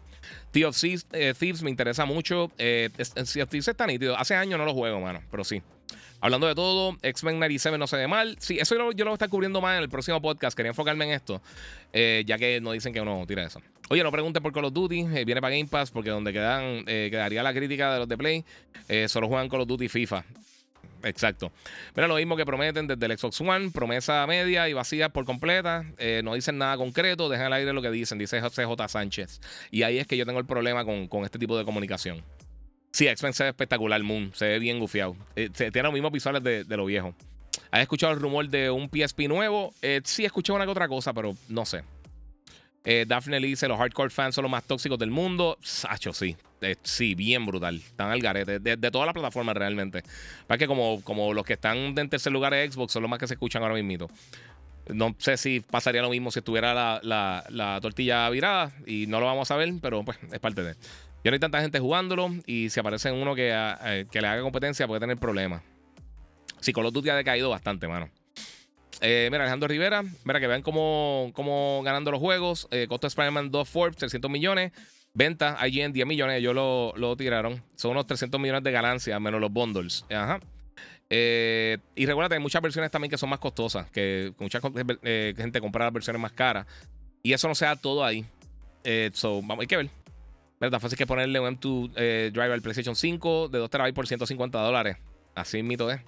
Of eh, Thieves, me interesa mucho. Eh, Thieves está nítido. Hace años no lo juego, mano, pero sí. Hablando de todo, X-Men 97 no se ve mal. Sí, eso yo lo, voy a estar cubriendo más en el próximo podcast. Quería enfocarme en esto, eh, ya que no dicen que uno tira eso. Oye, no pregunten por Call of Duty. Eh, viene para Game Pass porque donde quedan, eh, quedaría la crítica de los de Play. solo juegan Call of Duty FIFA. Exacto. Mira, lo mismo que prometen desde el Xbox One, promesa media y vacía por completa. no dicen nada concreto, dejan al aire lo que dicen, dice CJ Sánchez. Y ahí es que yo tengo el problema con, con este tipo de comunicación. Sí, X-Men se ve espectacular, Moon. Se ve bien gufiado. Eh, tiene los mismos visuales de, lo viejo. ¿Has escuchado el rumor de un PSP nuevo? Eh, sí, he escuchado una que otra cosa, pero no sé. Eh, Daphne Lee dice: Los hardcore fans son los más tóxicos del mundo. Sacho, sí. sí, bien brutal. Están al garete. De, de todas las plataformas realmente. Para que como, como los que están en tercer lugar de Xbox son los más que se escuchan ahora mismo. No sé si pasaría lo mismo si estuviera la, la, la tortilla virada. Y no lo vamos a ver, pero pues es parte de. Ya no hay tanta gente jugándolo y si aparece uno que, eh, le haga competencia puede tener problemas. Sí, Call of Duty ha decaído bastante, mano. Eh, mira, Alejandro Rivera, mira que vean cómo, cómo ganando los juegos. Eh, costo de Spider-Man 2 Forbes, 300 millones. Venta, IGN 10 millones, ellos lo, lo, tiraron. Son unos 300 millones de ganancias, menos los bundles. Ajá. y recuerda hay muchas versiones también que son más costosas, que mucha gente compra las versiones más caras. Y eso no sea todo ahí. so, vamos, hay que ver. ¿Verdad? Fácil que ponerle un M2 eh, Driver al PlayStation 5 de 2 TB por 150 dólares. Así mismo es.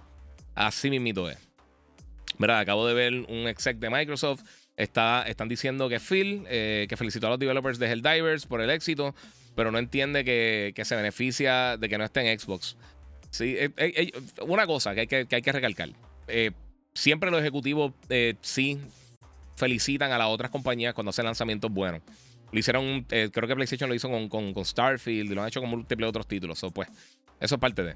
Así mismo es. ¿Verdad? Acabo de ver un exec de Microsoft. Está, están diciendo que Phil, eh, que felicitó a los developers de Helldivers por el éxito, pero no entiende que, se beneficia de que no esté en Xbox. Sí, eh, una cosa que hay que, que, hay que recalcar. siempre los ejecutivos sí felicitan a las otras compañías cuando hacen lanzamientos buenos. Lo hicieron, eh, creo que PlayStation lo hizo con, con, Starfield y lo han hecho con múltiples otros títulos. pues, eso es parte de.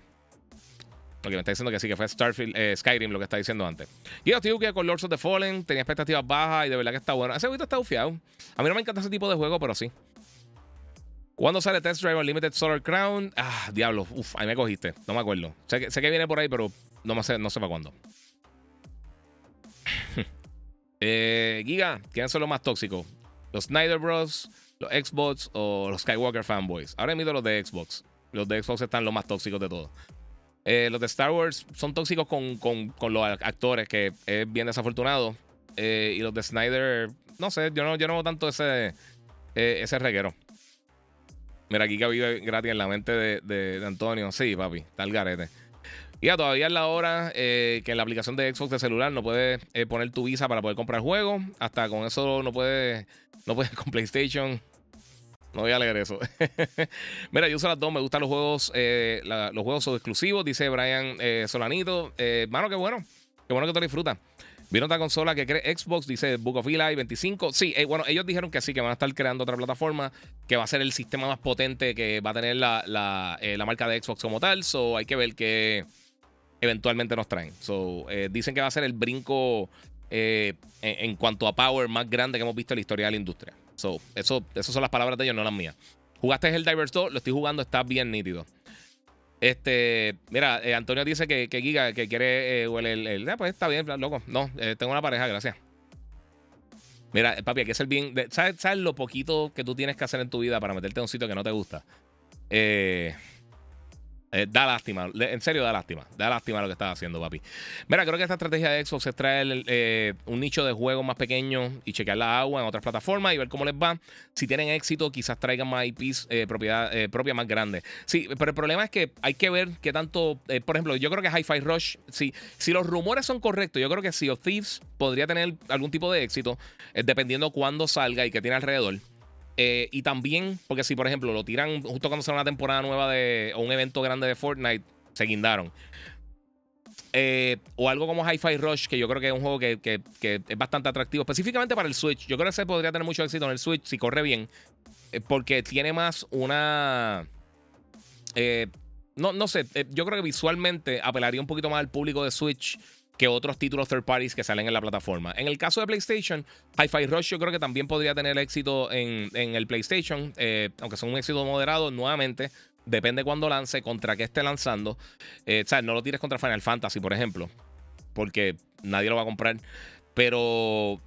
Lo que me está diciendo que sí, que fue Starfield, eh, Skyrim, lo que está diciendo antes. Y yo que con Lords of the Fallen tenía expectativas bajas y de verdad que está bueno. Ese juego está ufiado. A mí no me encanta ese tipo de juego, pero sí. ¿Cuándo sale Test Drive Unlimited Solar Crown? Ah, diablo. Uf, ahí me cogiste. No me acuerdo. Sé que, viene por ahí, pero no, sé, no sé para cuándo. eh, Giga, ¿quiénes son los más tóxicos? los Snyder Bros, los Xbox o los Skywalker fanboys. Ahora mismo los de Xbox. Los de Xbox están los más tóxicos de todos. Eh, los de Star Wars son tóxicos con, los actores, que es bien desafortunado. Eh, y los de Snyder, no sé, yo no, yo no veo tanto ese, eh, ese reguero. Mira, aquí que vive gratis en la mente de, de, Antonio. Sí, papi, está el garete. Ya todavía es la hora que en la aplicación de Xbox de celular no puedes poner tu visa para poder comprar juegos. Hasta con eso no puedes no puedes con PlayStation. No voy a leer eso. Mira, yo uso las dos. Me gustan los juegos. Eh, los juegos exclusivos, dice Brian eh, Solanito. Eh, mano, qué bueno. Qué bueno que te disfrutas. Vieron otra consola que cree Xbox, dice Book of Eli 25. Sí, bueno, ellos dijeron que sí, que van a estar creando otra plataforma, que va a ser el sistema más potente que va a tener la, la marca de Xbox como tal. So, hay que ver qué eventualmente nos traen. So, dicen que va a ser el brinco eh, en, cuanto a power más grande que hemos visto en la historia de la industria. So, eso, esas son las palabras de ellos, no las mías. Jugaste el Divers 2, lo estoy jugando, está bien nítido. Este, mira, eh, Antonio dice que, que, Giga, que quiere eh, el, ah, pues está bien, loco. No, tengo una pareja, gracias. Mira, papi, hay que ser bien. ¿sabes, ¿sabes, lo poquito que tú tienes que hacer en tu vida para meterte en un sitio que no te gusta? Eh, da lástima, en serio da lástima, da lástima lo que estás haciendo, papi. Mira, creo que esta estrategia de Xbox es traer eh, un nicho de juegos más pequeño y chequear la agua en otras plataformas y ver cómo les va. Si tienen éxito, quizás traigan más IPs eh, propiedad, propia más grandes. Sí, pero el problema es que hay que ver qué tanto, por ejemplo, yo creo que Hi-Fi Rush, si, si los rumores son correctos, yo creo que Sea of Thieves podría tener algún tipo de éxito, dependiendo cuándo salga y qué tiene alrededor. Eh, y también, porque si por ejemplo lo tiran justo cuando sale una temporada nueva de, o un evento grande de Fortnite, se guindaron. Eh, o algo como Hi-Fi Rush, que yo creo que es un juego que, es bastante atractivo, específicamente para el Switch. Yo creo que se podría tener mucho éxito en el Switch si corre bien, eh, porque tiene más una. no, no sé, yo creo que visualmente apelaría un poquito más al público de Switch que otros títulos third parties que salen en la plataforma. En el caso de PlayStation, Hi-Fi Rush yo creo que también podría tener éxito en, el PlayStation, eh, aunque son un éxito moderado, nuevamente. Depende cuándo lance, contra qué esté lanzando. Eh, o sea, no lo tires contra Final Fantasy, por ejemplo, porque nadie lo va a comprar. Pero,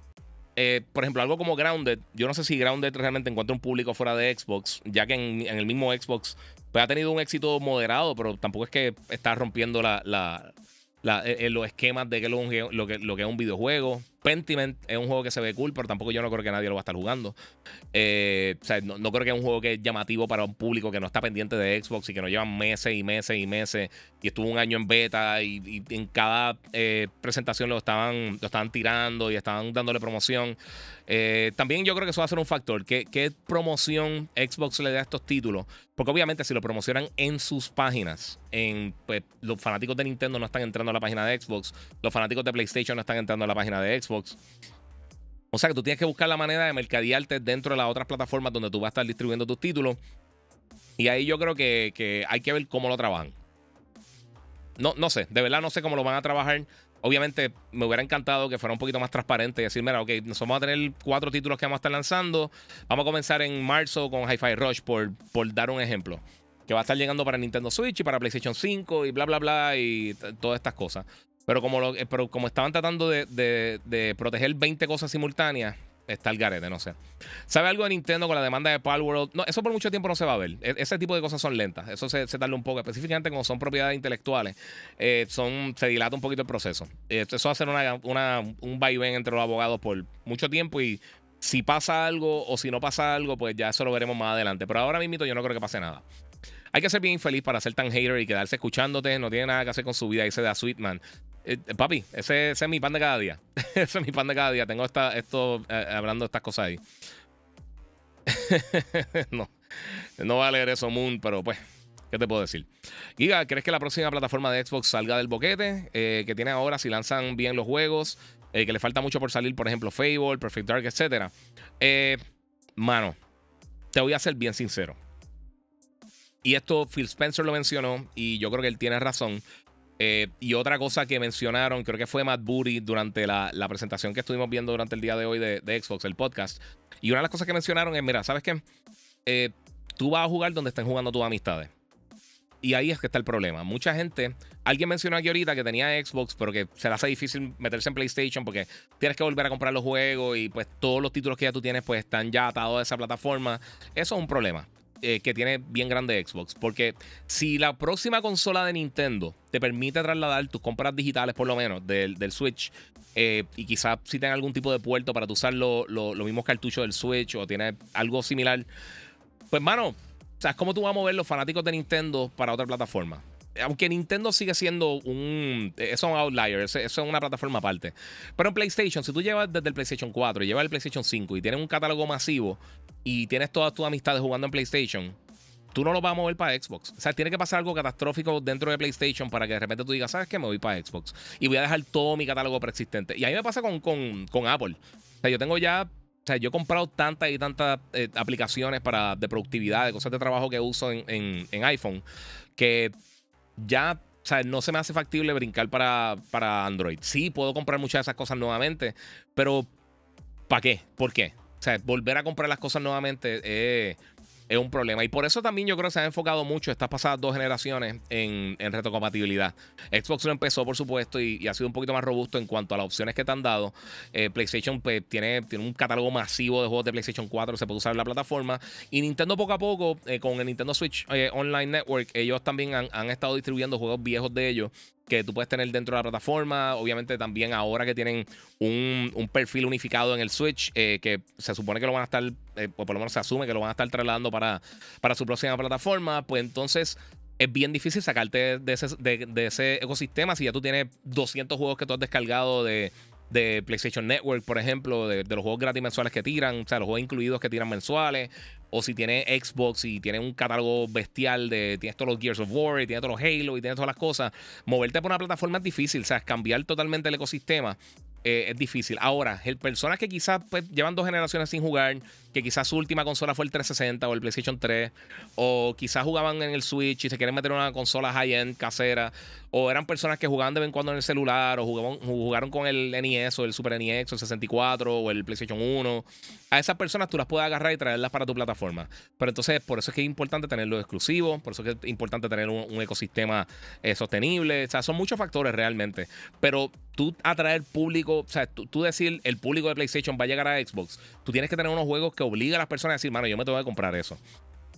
eh, por ejemplo, algo como Grounded, yo no sé si Grounded realmente encuentra un público fuera de Xbox, ya que en, el mismo Xbox pues, ha tenido un éxito moderado, pero tampoco es que está rompiendo la, eh, eh, los esquemas de que lo, lo, que lo que es un videojuego. Pentiment es un juego que se ve cool, pero tampoco yo no creo que nadie lo va a estar jugando. Eh, o sea, no, creo que es un juego que es llamativo para un público que no está pendiente de Xbox y que no llevan meses y meses y meses y estuvo un año en beta y, en cada presentación lo estaban, lo estaban tirando y estaban dándole promoción. también yo creo que eso va a ser un factor. ¿Qué, ¿Qué, promoción Xbox le da a estos títulos? Porque obviamente si lo promocionan en sus páginas, en, pues, los fanáticos de Nintendo no están entrando a la página de Xbox, los fanáticos de PlayStation no están entrando a la página de Xbox. O sea que tú tienes que buscar la manera de mercadearte dentro de las otras plataformas donde tú vas a estar distribuyendo tus títulos. Y ahí yo creo que, hay que ver cómo lo trabajan. No, no sé, de verdad no sé cómo lo van a trabajar. Obviamente me hubiera encantado que fuera un poquito más transparente y decir, mira, ok, nos vamos a tener cuatro títulos que vamos a estar lanzando. Vamos a comenzar en marzo con Hi-Fi Rush, por, por dar un ejemplo. Que va a estar llegando para Nintendo Switch y para PlayStation 5 y bla, bla, bla y todas estas cosas. Pero como, lo, pero como estaban tratando de, de, proteger 20 cosas simultáneas, está el garete, no sé. ¿Sabe algo de Nintendo con la demanda de Palworld? No, eso por mucho tiempo no se va a ver. E, ese tipo de cosas son lentas. Eso se, se tarda un poco. Específicamente como son propiedades intelectuales, eh, son, se dilata un poquito el proceso. Eh, eso va a ser una, una, un vaivén entre los abogados por mucho tiempo y si pasa algo o si no pasa algo, pues ya eso lo veremos más adelante. Pero ahora mismo yo no creo que pase nada. Hay que ser bien infeliz para ser tan hater y quedarse escuchándote. No tiene nada que hacer con su vida. Dice da Sweetman. Eh, papi, ese, es mi pan de cada día. ese es mi pan de cada día. Tengo esta, esto eh, hablando de estas cosas ahí. no, no voy a leer eso, Moon, pero pues, ¿qué te puedo decir? Giga, ¿crees que la próxima plataforma de Xbox salga del boquete eh, que tiene ahora si lanzan bien los juegos? que le falta mucho por salir, por ejemplo, Fable, Perfect Dark, etc. mano, te voy a ser bien sincero. Y esto Phil Spencer lo mencionó y yo creo que él tiene razón. Eh, y otra cosa que mencionaron, creo que fue Matt Booty durante la, presentación que estuvimos viendo durante el día de hoy de, Xbox, el podcast. Y una de las cosas que mencionaron es, mira, ¿sabes qué? Eh, tú vas a jugar donde estén jugando tus amistades. Y ahí es que está el problema. Mucha gente, alguien mencionó aquí ahorita que tenía Xbox, pero que se le hace difícil meterse en PlayStation porque tienes que volver a comprar los juegos y pues todos los títulos que ya tú tienes pues están ya atados a esa plataforma. Eso es un problema. Eh, que tiene bien grande Xbox. Porque si la próxima consola de Nintendo te permite trasladar tus compras digitales, por lo menos, del, Switch, eh, y quizás si tenga algún tipo de puerto para usar los mismos cartuchos del Switch o tiene algo similar, pues, mano, o sea, es como tú vas a mover los fanáticos de Nintendo para otra plataforma aunque Nintendo sigue siendo un. Eso es un outlier, eso, es una plataforma aparte. Pero en PlayStation, si tú llevas desde el PlayStation 4 y llevas el PlayStation 5 y tienes un catálogo masivo y tienes todas tus amistades jugando en PlayStation, tú no lo vas a mover para Xbox. O sea, tiene que pasar algo catastrófico dentro de PlayStation para que de repente tú digas, ¿sabes qué? Me voy para Xbox. Y voy a dejar todo mi catálogo preexistente. Y a mí me pasa con, con, Apple. O sea, yo tengo ya o sea, yo he comprado tantas y tantas eh, aplicaciones para, de productividad, de cosas de trabajo que uso en, en, iPhone, que ya o sea, no se me hace factible brincar para, para Android. Sí, puedo comprar muchas de esas cosas nuevamente, pero ¿para qué? ¿Por qué? O sea, volver a comprar las cosas nuevamente es un problema. Y por eso también yo creo que se ha enfocado mucho estas pasadas dos generaciones en, en retrocompatibilidad. Xbox lo empezó, por supuesto, y, ha sido un poquito más robusto en cuanto a las opciones que te han dado. Eh, PlayStation pues, tiene, tiene un catálogo masivo de juegos de PlayStation 4 se puede usar en la plataforma. Y Nintendo poco a poco, eh, con el Nintendo Switch eh, Online Network, ellos también han, han estado distribuyendo juegos viejos de ellos que tú puedes tener dentro de la plataforma. Obviamente también ahora que tienen un, perfil unificado en el Switch, eh, que se supone que lo van a estar, eh, o por lo menos se asume que lo van a estar trasladando para, para su próxima plataforma, pues entonces es bien difícil sacarte de ese, de ese ecosistema si ya tú tienes 200 juegos que tú has descargado de de PlayStation Network, por ejemplo, de, los juegos gratis mensuales que tiran, o sea, los juegos incluidos que tiran mensuales, o si tiene Xbox y tiene un catálogo bestial de, tienes todos los Gears of War y tienes todos los Halo y tienes todas las cosas, moverte por una plataforma es difícil, o sea, cambiar totalmente el ecosistema eh, es difícil. Ahora, el, personas que quizás pues, llevan dos generaciones sin jugar, que quizás su última consola fue el 360 o el PlayStation 3, o quizás jugaban en el Switch y se quieren meter en una consola high-end casera, o eran personas que jugaban de vez en cuando en el celular, o jugaban, jugaron con el NES o el Super NES o el 64 o el PlayStation 1. A esas personas tú las puedes agarrar y traerlas para tu plataforma. Pero entonces, por eso es que es importante tenerlo exclusivo, por eso es que es importante tener un, ecosistema eh, sostenible. O sea, son muchos factores realmente. Pero tú atraer público, o sea, tú, decir el público de PlayStation va a llegar a Xbox, tú tienes que tener unos juegos que obligan a las personas a decir, mano, yo me tengo que comprar eso.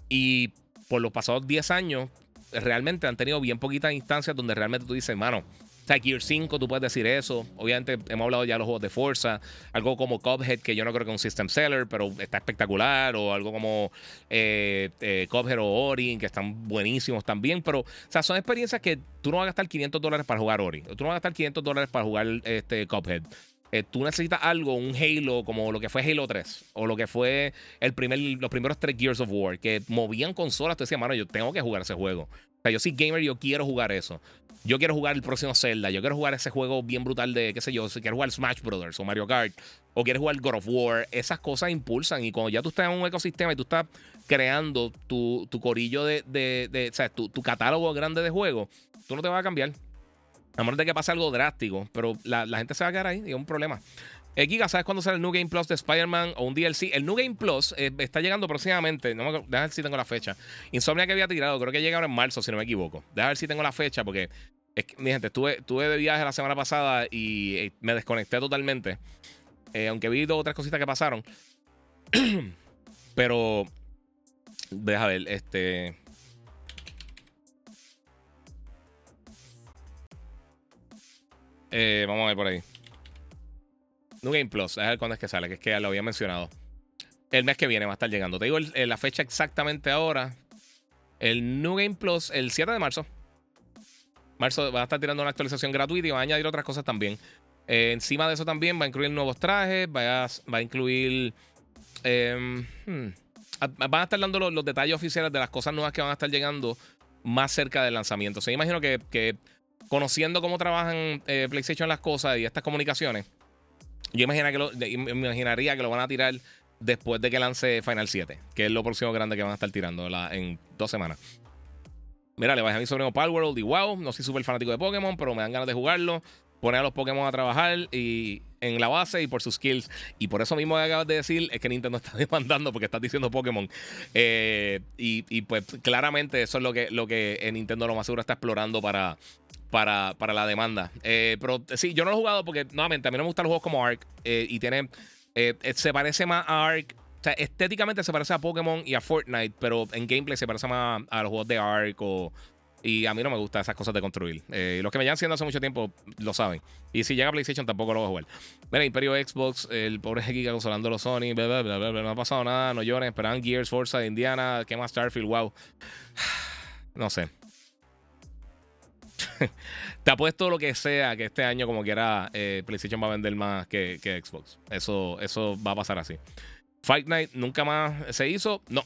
Y por los pasados 10 años, realmente han tenido bien poquitas instancias donde realmente tú dices, mano, sea, Gear 5, tú puedes decir eso. Obviamente, hemos hablado ya de los juegos de Forza. Algo como Cuphead, que yo no creo que es un system seller, pero está espectacular. O algo como eh, eh, Cuphead o Ori, que están buenísimos también. Pero, o sea, son experiencias que tú no vas a gastar 500 dólares para jugar Ori. Tú no vas a gastar 500 dólares para jugar este Cuphead. Eh, tú necesitas algo, un Halo, como lo que fue Halo 3, o lo que fue los primeros tres Gears of War, que movían consolas. Tú decías, mano, yo tengo que jugar ese juego. O sea, yo soy gamer yo quiero jugar eso. Yo quiero jugar el próximo Zelda. Yo quiero jugar ese juego bien brutal de, qué sé yo, si quiero jugar Smash Brothers o Mario Kart. O quieres jugar God of War. Esas cosas impulsan. Y cuando ya tú estás en un ecosistema y tú estás creando tu, corillo de, de, o sea, tu, catálogo grande de juegos, tú no te vas a cambiar. A menos de que pase algo drástico. Pero la, la gente se va a quedar ahí y es un problema. Eh, Giga, ¿sabes cuándo sale el New Game Plus de Spider-Man o un DLC? El New Game Plus eh, está llegando próximamente. No me, ver si tengo la fecha. Insomnia que había tirado, creo que llega ahora en marzo, si no me equivoco. Déjame ver si tengo la fecha, porque mi gente, estuve, de viaje la semana pasada y eh, me desconecté totalmente. aunque vi dos otras cositas que pasaron. Pero, deja ver, este. vamos a ver por ahí. New Game Plus, a ver cuándo es que sale, que es que ya lo había mencionado. El mes que viene va a estar llegando. Te digo la fecha exactamente ahora. El New Game Plus, el 7 de marzo. Marzo va a estar tirando una actualización gratuita y va a añadir otras cosas también. Eh, encima de eso también va a incluir nuevos trajes, va a, va a incluir... Em, hmm, van a estar dando los, detalles oficiales de las cosas nuevas que van a estar llegando más cerca del lanzamiento. O sea, imagino que, conociendo cómo trabajan eh, PlayStation las cosas y estas comunicaciones, yo que, lo, imaginaría que lo van a tirar después de que lance Final 7, que es lo próximo grande que van a estar tirando en dos semanas. Mira, le bajé a mi sobrino World y wow, no soy súper fanático de Pokémon, pero me dan ganas de jugarlo. Poner a los Pokémon a trabajar y en la base y por sus skills. Y por eso mismo que acabas de decir es que Nintendo está demandando porque estás diciendo Pokémon. Eh, y, pues claramente eso es lo que, lo que Nintendo lo más seguro está explorando para, para, para la demanda. Eh, pero sí, yo no lo he jugado porque, nuevamente, a mí no me gustan los juegos como Ark eh, y tiene. Eh, se parece más a Ark. O sea, estéticamente se parece a Pokémon y a Fortnite, pero en gameplay se parece más a los juegos de Ark o. Y a mí no me gustan esas cosas de construir. los que me llevan siendo hace mucho tiempo lo saben. Y si llega a PlayStation tampoco lo voy a jugar. Mira, Imperio Xbox, el pobre Giga consolando los Sony, no ha pasado nada, no lloren, esperan Gears, Forza, Indiana, ¿qué más Starfield? Wow. No sé. te apuesto lo que sea que este año, como quiera, eh, PlayStation va a vender más que, Xbox. Eso, eso va a pasar así. Fight Night nunca más se hizo. No.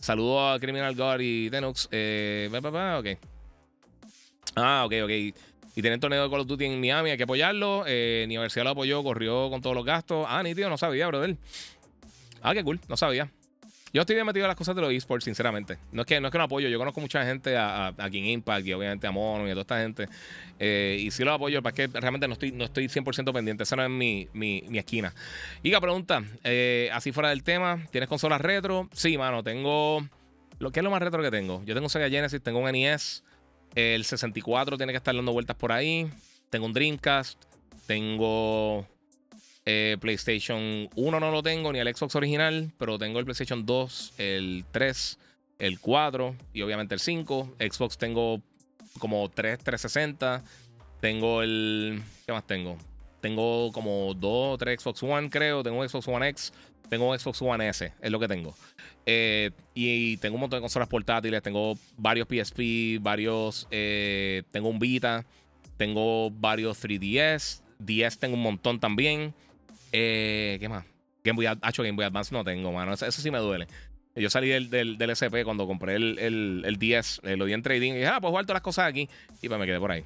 Saludo a Criminal Guard y Tenux. Eh. Ah, ok, ok. Y tienen torneo de Call of Duty en Miami, hay que apoyarlo. Eh, Universidad lo apoyó, corrió con todos los gastos. Ah, ni tío, no sabía, brother. Ah, qué cool, no sabía. Yo estoy bien metido en las cosas de los esports, sinceramente. No es que no, es que no apoyo. Yo conozco mucha gente a, a, Impact y obviamente a Mono y a toda esta gente. Eh, y sí los apoyo, para que realmente no estoy, no estoy 100% pendiente. Esa no es mi, mi, mi esquina. Iga pregunta, eh, así fuera del tema, ¿tienes consolas retro? Sí, mano, tengo... Lo, ¿Qué es lo más retro que tengo? Yo tengo un Sega Genesis, tengo un NES. El 64 tiene que estar dando vueltas por ahí. Tengo un Dreamcast. Tengo eh, PlayStation 1 no lo tengo, ni el Xbox original, pero tengo el PlayStation 2, el 3, el 4 y obviamente el 5. Xbox tengo como 3 360. Tengo el. ¿Qué más tengo? Tengo como 2 o 3 Xbox One, creo. Tengo un Xbox One X. Tengo un Xbox One S, es lo que tengo. Eh, y, tengo un montón de consolas portátiles. Tengo varios PSP, varios. Eh, tengo un Vita. Tengo varios 3DS. 10 tengo un montón también. Eh, ¿Qué más? Game Boy, Advance no tengo, mano. Eso, sí me duele. Yo salí del, del, SP cuando compré el, el, el 10, eh, lo di en trading y dije, ah, pues todas las cosas aquí. Y pues me quedé por ahí.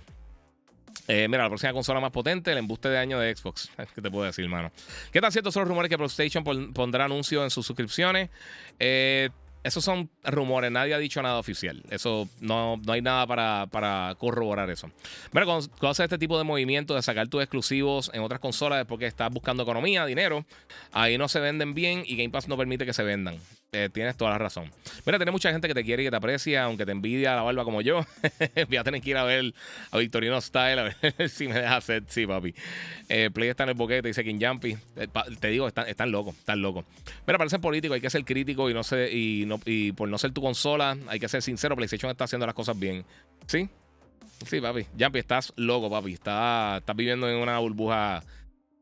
Eh, mira, la próxima consola más potente, el embuste de año de Xbox. ¿Qué te puedo decir, mano? ¿Qué tan ciertos son los rumores que PlayStation pondrá anuncios en sus suscripciones? Eh, esos son rumores, nadie ha dicho nada oficial. Eso no, no hay nada para, para corroborar eso. Pero cuando, cuando, haces este tipo de movimiento de sacar tus exclusivos en otras consolas es porque estás buscando economía, dinero, ahí no se venden bien y Game Pass no permite que se vendan. Eh, tienes toda la razón. Mira, tiene mucha gente que te quiere y que te aprecia, aunque te envidia la barba como yo. Voy a tener que ir a ver a Victorino Style, a ver si me deja hacer. Sí, papi. Eh, Play está en el boquete, dice King Jumpy. Eh, te digo, están, están locos, están locos. Mira, para ser político hay que ser crítico y no sé, y, no, y por no ser tu consola, hay que ser sincero. PlayStation está haciendo las cosas bien. ¿Sí? Sí, papi. Jumpy, estás loco, papi. Estás, estás viviendo en una burbuja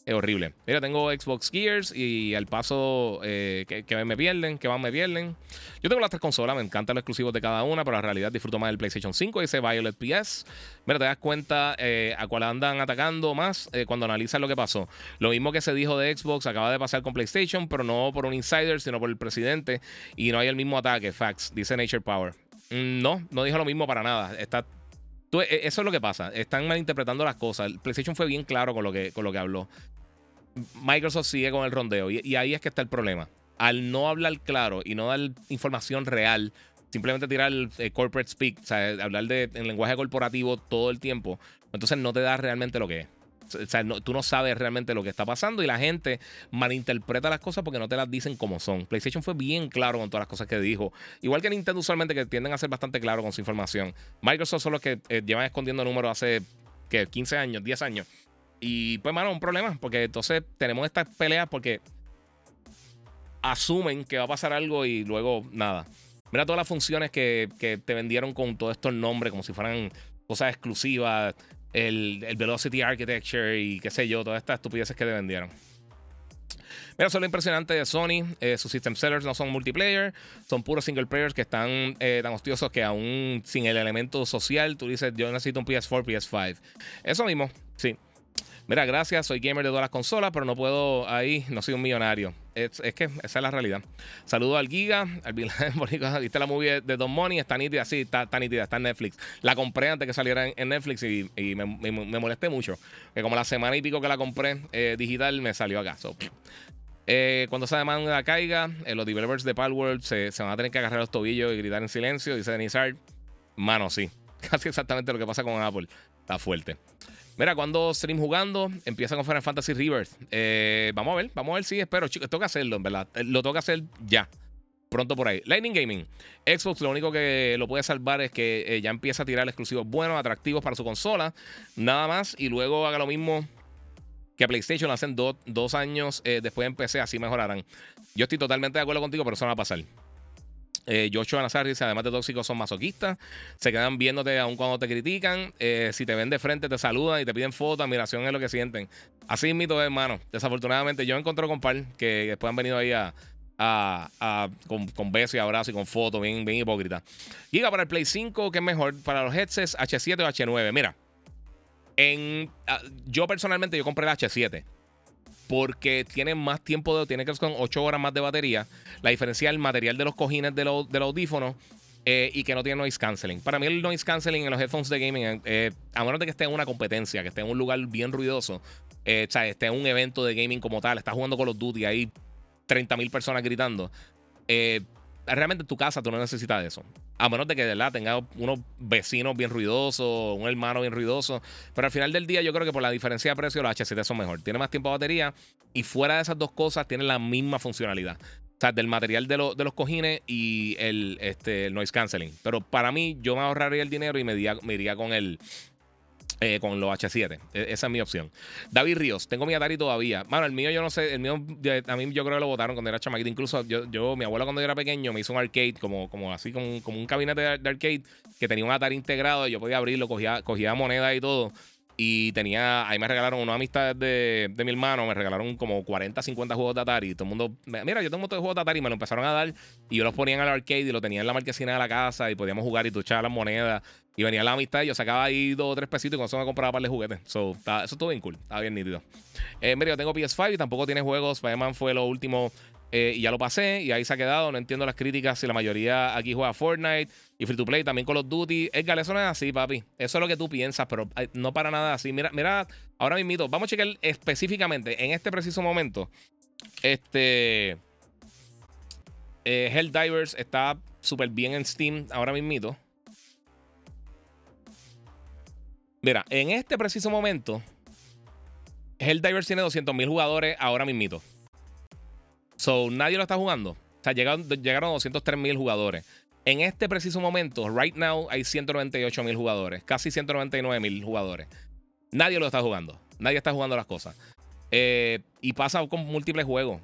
es horrible. Mira, tengo Xbox Gears y al paso eh, que, me pierden, que van me pierden. Yo tengo las tres consolas, me encantan los exclusivos de cada una, pero en realidad disfruto más del PlayStation 5, ese Violet PS. Mira, te das cuenta eh, a cuál andan atacando más eh, cuando analizas lo que pasó. Lo mismo que se dijo de Xbox acaba de pasar con PlayStation, pero no por un insider, sino por el presidente. Y no hay el mismo ataque, facts, dice Nature Power. Mm, no, no dijo lo mismo para nada. Está e, eso es lo que pasa. Están malinterpretando las cosas. El PlayStation fue bien claro con lo que, con lo que habló. Microsoft sigue con el rondeo. Y, ahí es que está el problema. Al no hablar claro y no dar información real, simplemente tirar el, corporate speak, o sea, hablar de, en lenguaje corporativo todo el tiempo, entonces no te da realmente lo que es. O sea, tú no sabes realmente lo que está pasando y la gente malinterpreta las cosas porque no te las dicen como son. PlayStation fue bien claro con todas las cosas que dijo. Igual que Nintendo usualmente que tienden a ser bastante claro con su información. Microsoft son los que eh, llevan escondiendo números hace ¿qué? 15 años, 10 años. Y pues, mano, un problema, porque entonces tenemos estas peleas porque asumen que va a pasar algo y luego nada. Mira todas las funciones que, te vendieron con todos estos nombres, como si fueran cosas exclusivas, el, el, Velocity Architecture y qué sé yo, todas estas estupideces que te vendieron. Mira, eso es lo impresionante de Sony. Eh, sus system sellers no son multiplayer, son puros single players que están eh, tan hostiosos que aún sin el elemento social, tú dices, yo necesito un PS4, PS5. Eso mismo, sí. Mira, gracias, soy gamer de todas las consolas, pero no puedo ahí, no soy un millonario. Es, que esa es la realidad. Saludo al Giga, al ¿Viste la movie de Don Money? Está nítida, sí, está, nítida, está en Netflix. La compré antes que saliera en, Netflix y, me, molesté mucho. Que como la semana y pico que la compré eh, digital me salió acá. Eh, cuando esa demanda caiga, eh, los developers de Palworld se, van a tener que agarrar los tobillos y gritar en silencio, dice Denizar. Mano, sí. Casi exactamente lo que pasa con Apple. Está fuerte. Mira, cuando stream jugando, empieza con Final Fantasy Rebirth. Eh, vamos a ver, vamos a ver si espero. Chicos, que hacerlo, en verdad. Eh, lo que hacer ya. Pronto por ahí. Lightning Gaming. Xbox lo único que lo puede salvar es que eh, ya empieza a tirar exclusivos buenos, atractivos para su consola. Nada más. Y luego haga lo mismo que PlayStation hacen dos años después en PC. Así mejorarán. Yo estoy totalmente de acuerdo contigo, pero eso no va a pasar. Eh, Joshua Nazar dice, además de tóxicos, son masoquistas. Se quedan viéndote aun cuando te critican. Eh, si te ven de frente, te saludan y te piden fotos. Admiración es lo que sienten. Así es mito, hermano. Desafortunadamente, yo encontré con par que después han venido ahí a, con, besos y abrazos y con fotos, bien, bien hipócrita. Giga para el Play 5, ¿qué es mejor? Para los headsets, H7 o H9. Mira, en, ah, yo personalmente yo compré el H7 porque tiene más tiempo de. Tiene que con 8 horas más de batería. La diferencia es el material de los cojines de los, del audífono. Eh, y que no tiene noise canceling. Para mí, el noise canceling en los headphones de gaming, eh, a menos de que esté en una competencia, que esté en un lugar bien ruidoso, eh, o sea, esté en un evento de gaming como tal, está jugando con los Duty, hay 30.000 personas gritando. Realmente en tu casa tú no necesitas eso. A menos de que de verdad tengas unos vecinos bien ruidosos, un hermano bien ruidoso. Pero al final del día, yo creo que por la diferencia de precio, los H7 son mejor. Tiene más tiempo de batería y fuera de esas dos cosas, tiene la misma funcionalidad. O sea, del material de, de los cojines y el, este, el noise canceling. Pero para mí, yo me ahorraría el dinero y me iría con el, eh, con los H7. E, esa es mi opción. David Ríos, tengo mi Atari todavía. Bueno, el mío yo no sé, el mío a mí yo creo que lo votaron cuando era chamaquito. Incluso yo, yo mi abuela cuando yo era pequeño me hizo un arcade, como, como así, como, como un gabinete de, arcade que tenía un Atari integrado y yo podía abrirlo, cogía, cogía moneda y todo. Y tenía, ahí me regalaron una amistad de, de, mi hermano, me regalaron como 40, 50 juegos de Atari. Y todo el mundo, mira, yo tengo montón de juegos de Atari, me lo empezaron a dar y yo los ponía en el arcade y lo tenía en la marquesina de la casa y podíamos jugar y tú las monedas. Y venía la amistad y yo sacaba ahí dos o tres pesitos y con eso me compraba para de juguetes. So, eso estuvo bien cool, estaba bien nítido. Eh, mira, yo tengo PS5 y tampoco tiene juegos. Spider-Man fue lo último eh, y ya lo pasé y ahí se ha quedado. No entiendo las críticas si la mayoría aquí juega Fortnite y Free to Play, también Call of Duty. Edgar, eso no es así, papi. Eso es lo que tú piensas, pero no para nada así. Mira, mira, ahora mismo, vamos a checar específicamente en este preciso momento. Este. Eh, Helldivers está súper bien en Steam ahora mismo. Mira, en este preciso momento, Helldivers tiene 200.000 jugadores ahora mismo. So, nadie lo está jugando. O sea, llegaron, llegaron 203.000 jugadores. En este preciso momento, right now, hay 198.000 jugadores. Casi 199.000 jugadores. Nadie lo está jugando. Nadie está jugando las cosas. Eh, y pasa con múltiples juegos.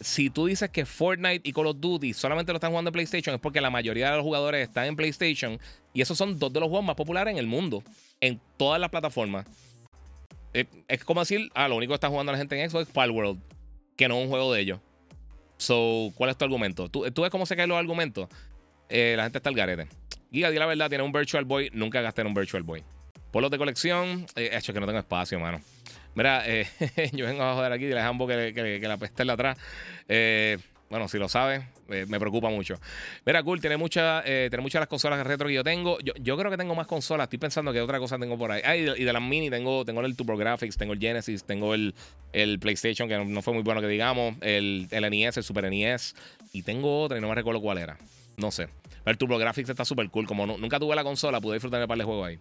Si tú dices que Fortnite y Call of Duty solamente lo están jugando en PlayStation, es porque la mayoría de los jugadores están en PlayStation. Y esos son dos de los juegos más populares en el mundo. En todas las plataformas. Eh, es como decir, ah, lo único que está jugando la gente en Xbox es Palworld. Que no es un juego de ellos. So, ¿cuál es tu argumento? ¿Tú, ves cómo se caen los argumentos? Eh, la gente está al garete. Giga, di la verdad, tiene un Virtual Boy. Nunca gasté en un Virtual Boy. Polos de colección. Eh, hecho que no tengo espacio, mano. Mira, eh, yo vengo a joder aquí, dile a Jambo que, la peste la atrás. Eh, bueno, si lo sabes, eh, me preocupa mucho. Mira, cool, tiene, mucha, eh, tiene muchas las consolas retro que yo tengo. Yo, creo que tengo más consolas. Estoy pensando que otra cosa tengo por ahí. Ah, y de, las mini tengo, tengo el Graphics, tengo el Genesis, tengo el, el PlayStation, que no, fue muy bueno que digamos, el, el NES, el Super NES. Y tengo otra y no me recuerdo cuál era. No sé. El TurboGrafx está súper cool. Como nunca tuve la consola, pude disfrutar de un par de juegos ahí.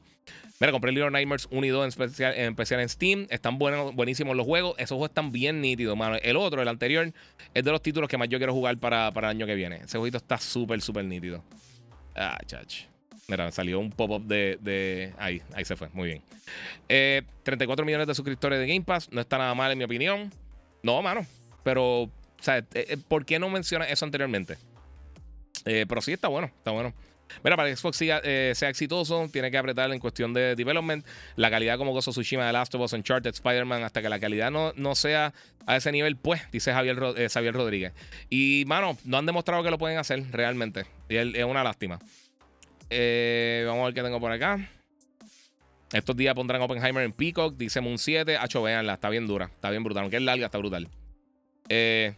Mira, compré Little Nightmares 1 y 2 en especial, en Steam. Están buenos, buenísimos los juegos. Esos juegos están bien nítidos, mano. El otro, el anterior, es de los títulos que más yo quiero jugar para, para el año que viene. Ese jueguito está súper, súper nítido. Ah, chach. Mira, salió un pop-up de, de, Ahí, ahí se fue. Muy bien. 34 eh, millones de suscriptores de Game Pass. No está nada mal, en mi opinión. No, mano. Pero, sea, eh, eh, ¿por qué no mencionas eso anteriormente? Eh, pero sí está bueno, está bueno. Mira, para que Xbox eh, sea exitoso, tiene que apretar en cuestión de development. La calidad como Gozo Tsushima, The Last of Us, Uncharted, Spider-Man, hasta que la calidad no, no sea a ese nivel, pues, dice Javier, eh, Xavier Rodríguez. Y, mano, no han demostrado que lo pueden hacer realmente. Es una lástima. vamos a ver qué tengo por acá. Estos días pondrán Oppenheimer en Peacock, dice Moon 7. Hacho, véanla, está bien dura, está bien brutal. Aunque es larga, está brutal. Eh.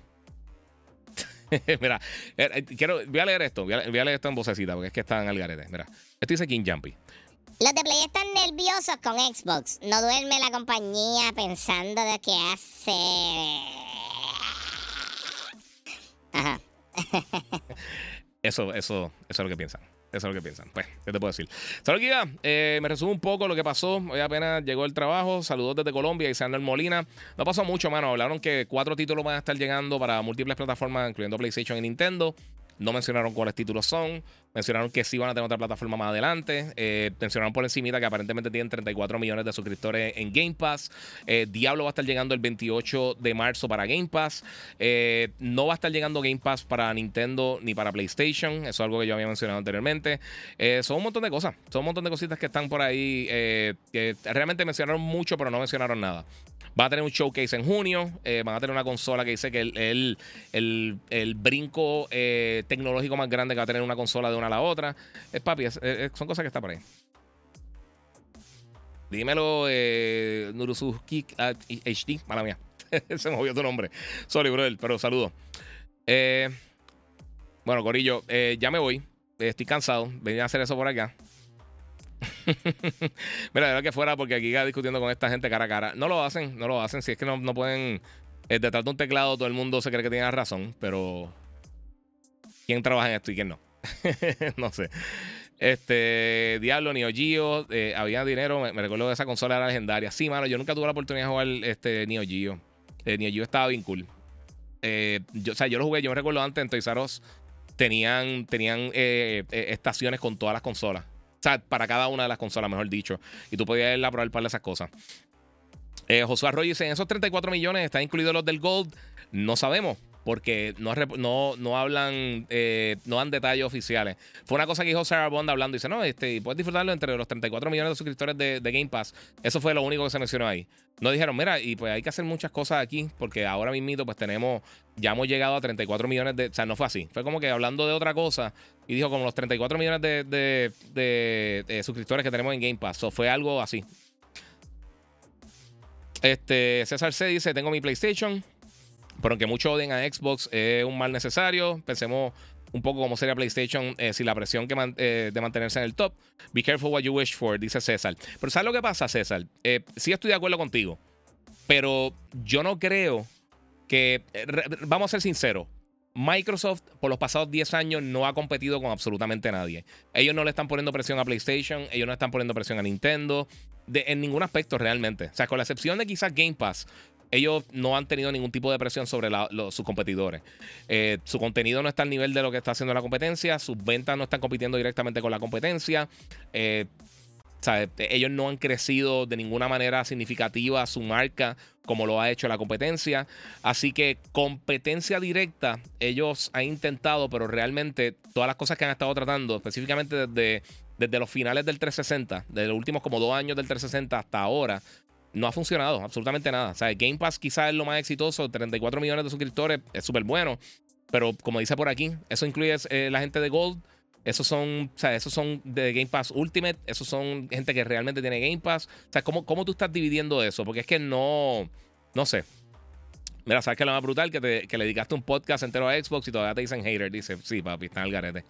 Mira, eh, eh, quiero, voy a leer esto, voy a, leer esto en vocecita porque es que están al garete. Mira, esto dice King Jumpy. Los de Play están nerviosos con Xbox. No duerme la compañía pensando de qué hace. Ajá. eso, eso, eso es lo que piensan. Eso es lo que piensan. Pues, ¿qué te puedo decir? Solo que eh, me resumo un poco lo que pasó. Hoy apenas llegó el trabajo. Saludos desde Colombia, Isandro Molina. No pasó mucho, mano. Hablaron que cuatro títulos van a estar llegando para múltiples plataformas, incluyendo PlayStation y Nintendo. No mencionaron cuáles títulos son. Mencionaron que sí van a tener otra plataforma más adelante. Eh, mencionaron por encima que aparentemente tienen 34 millones de suscriptores en Game Pass. Eh, Diablo va a estar llegando el 28 de marzo para Game Pass. Eh, no va a estar llegando Game Pass para Nintendo ni para PlayStation. Eso es algo que yo había mencionado anteriormente. son un montón de cosas. Son un montón de cositas que están por ahí. que realmente mencionaron mucho, pero no mencionaron nada. Va a tener un showcase en junio. van a tener una consola que dice que el, el, el, brinco tecnológico más grande que va a tener una consola de una a la otra. Es papi, son cosas que están por ahí. Dímelo, eh, Nurusuki HD, mala mía. Se me movió tu nombre. Sorry, brother, pero saludo. Eh, bueno, Corillo, eh, ya me voy. Estoy cansado. Venía a hacer eso por acá. Mira, de verdad que fuera porque aquí iba discutiendo con esta gente cara a cara. No lo hacen, no lo hacen. Si es que no, no pueden. detrás de un teclado todo el mundo se cree que tiene razón, pero quién trabaja en esto y quién no. no sé. Este, Diablo, Neo Geo, eh, había dinero, me, recuerdo de esa consola era legendaria. Sí, mano, yo nunca tuve la oportunidad de jugar este Neo Geo. Eh, estaba bien cool. Eh, yo, o sea, yo lo jugué, yo me recuerdo antes en Toys R tenían, tenían estaciones con todas las consolas. Sea, para cada una de las consolas, mejor dicho. Y tú podías ir a probar para esas cosas. Josué Arroyo dice: En esos 34 millones están incluidos los del Gold. No sabemos porque no, no, no hablan, eh, no dan detalles oficiales. Fue una cosa que dijo Sarah Bond hablando. Dice, no, este, puedes disfrutarlo entre los 34 millones de suscriptores de, Game Pass. Eso fue lo único que se mencionó ahí. No dijeron, mira, y pues hay que hacer muchas cosas aquí, porque ahora mismo pues tenemos, ya hemos llegado a 34 millones de, o sea, no fue así. Fue como que hablando de otra cosa y dijo como los 34 millones de, de, suscriptores que tenemos en Game Pass. Eso fue algo así. Este, César C dice, tengo mi PlayStation. Pero aunque muchos odien a Xbox, es un mal necesario. Pensemos un poco cómo sería PlayStation eh, sin la presión eh, de mantenerse en el top. Be careful what you wish for, dice César. Pero ¿sabes lo que pasa, César? Eh, sí estoy de acuerdo contigo. Pero yo no creo que. vamos a ser sinceros. Microsoft por los pasados 10 años no ha competido con absolutamente nadie. Ellos no le están poniendo presión a PlayStation, ellos no están poniendo presión a Nintendo, en ningún aspecto realmente. O sea, con la excepción de quizás Game Pass, ellos no han tenido ningún tipo de presión sobre sus competidores. Eh, su contenido no está al nivel de lo que está haciendo la competencia, sus ventas no están compitiendo directamente con la competencia. Eh, ellos no han crecido de ninguna manera significativa su marca como lo ha hecho la competencia. Así que competencia directa, ellos han intentado, pero realmente todas las cosas que han estado tratando, específicamente desde, desde los finales del 360, desde los últimos como dos años del 360 hasta ahora, no ha funcionado absolutamente nada. O sea, Game Pass quizás es lo más exitoso, 34 millones de suscriptores, es súper bueno. Pero como dice por aquí, eso incluye eh, la gente de Gold. Esos son, o sea, esos son de Game Pass Ultimate. Esos son gente que realmente tiene Game Pass. O sea, ¿cómo, cómo tú estás dividiendo eso? Porque es que no, no sé. Mira, ¿sabes qué es lo más brutal? Que, que le dedicaste un podcast entero a Xbox y todavía te dicen hater. Dice, sí, papi, están al garete.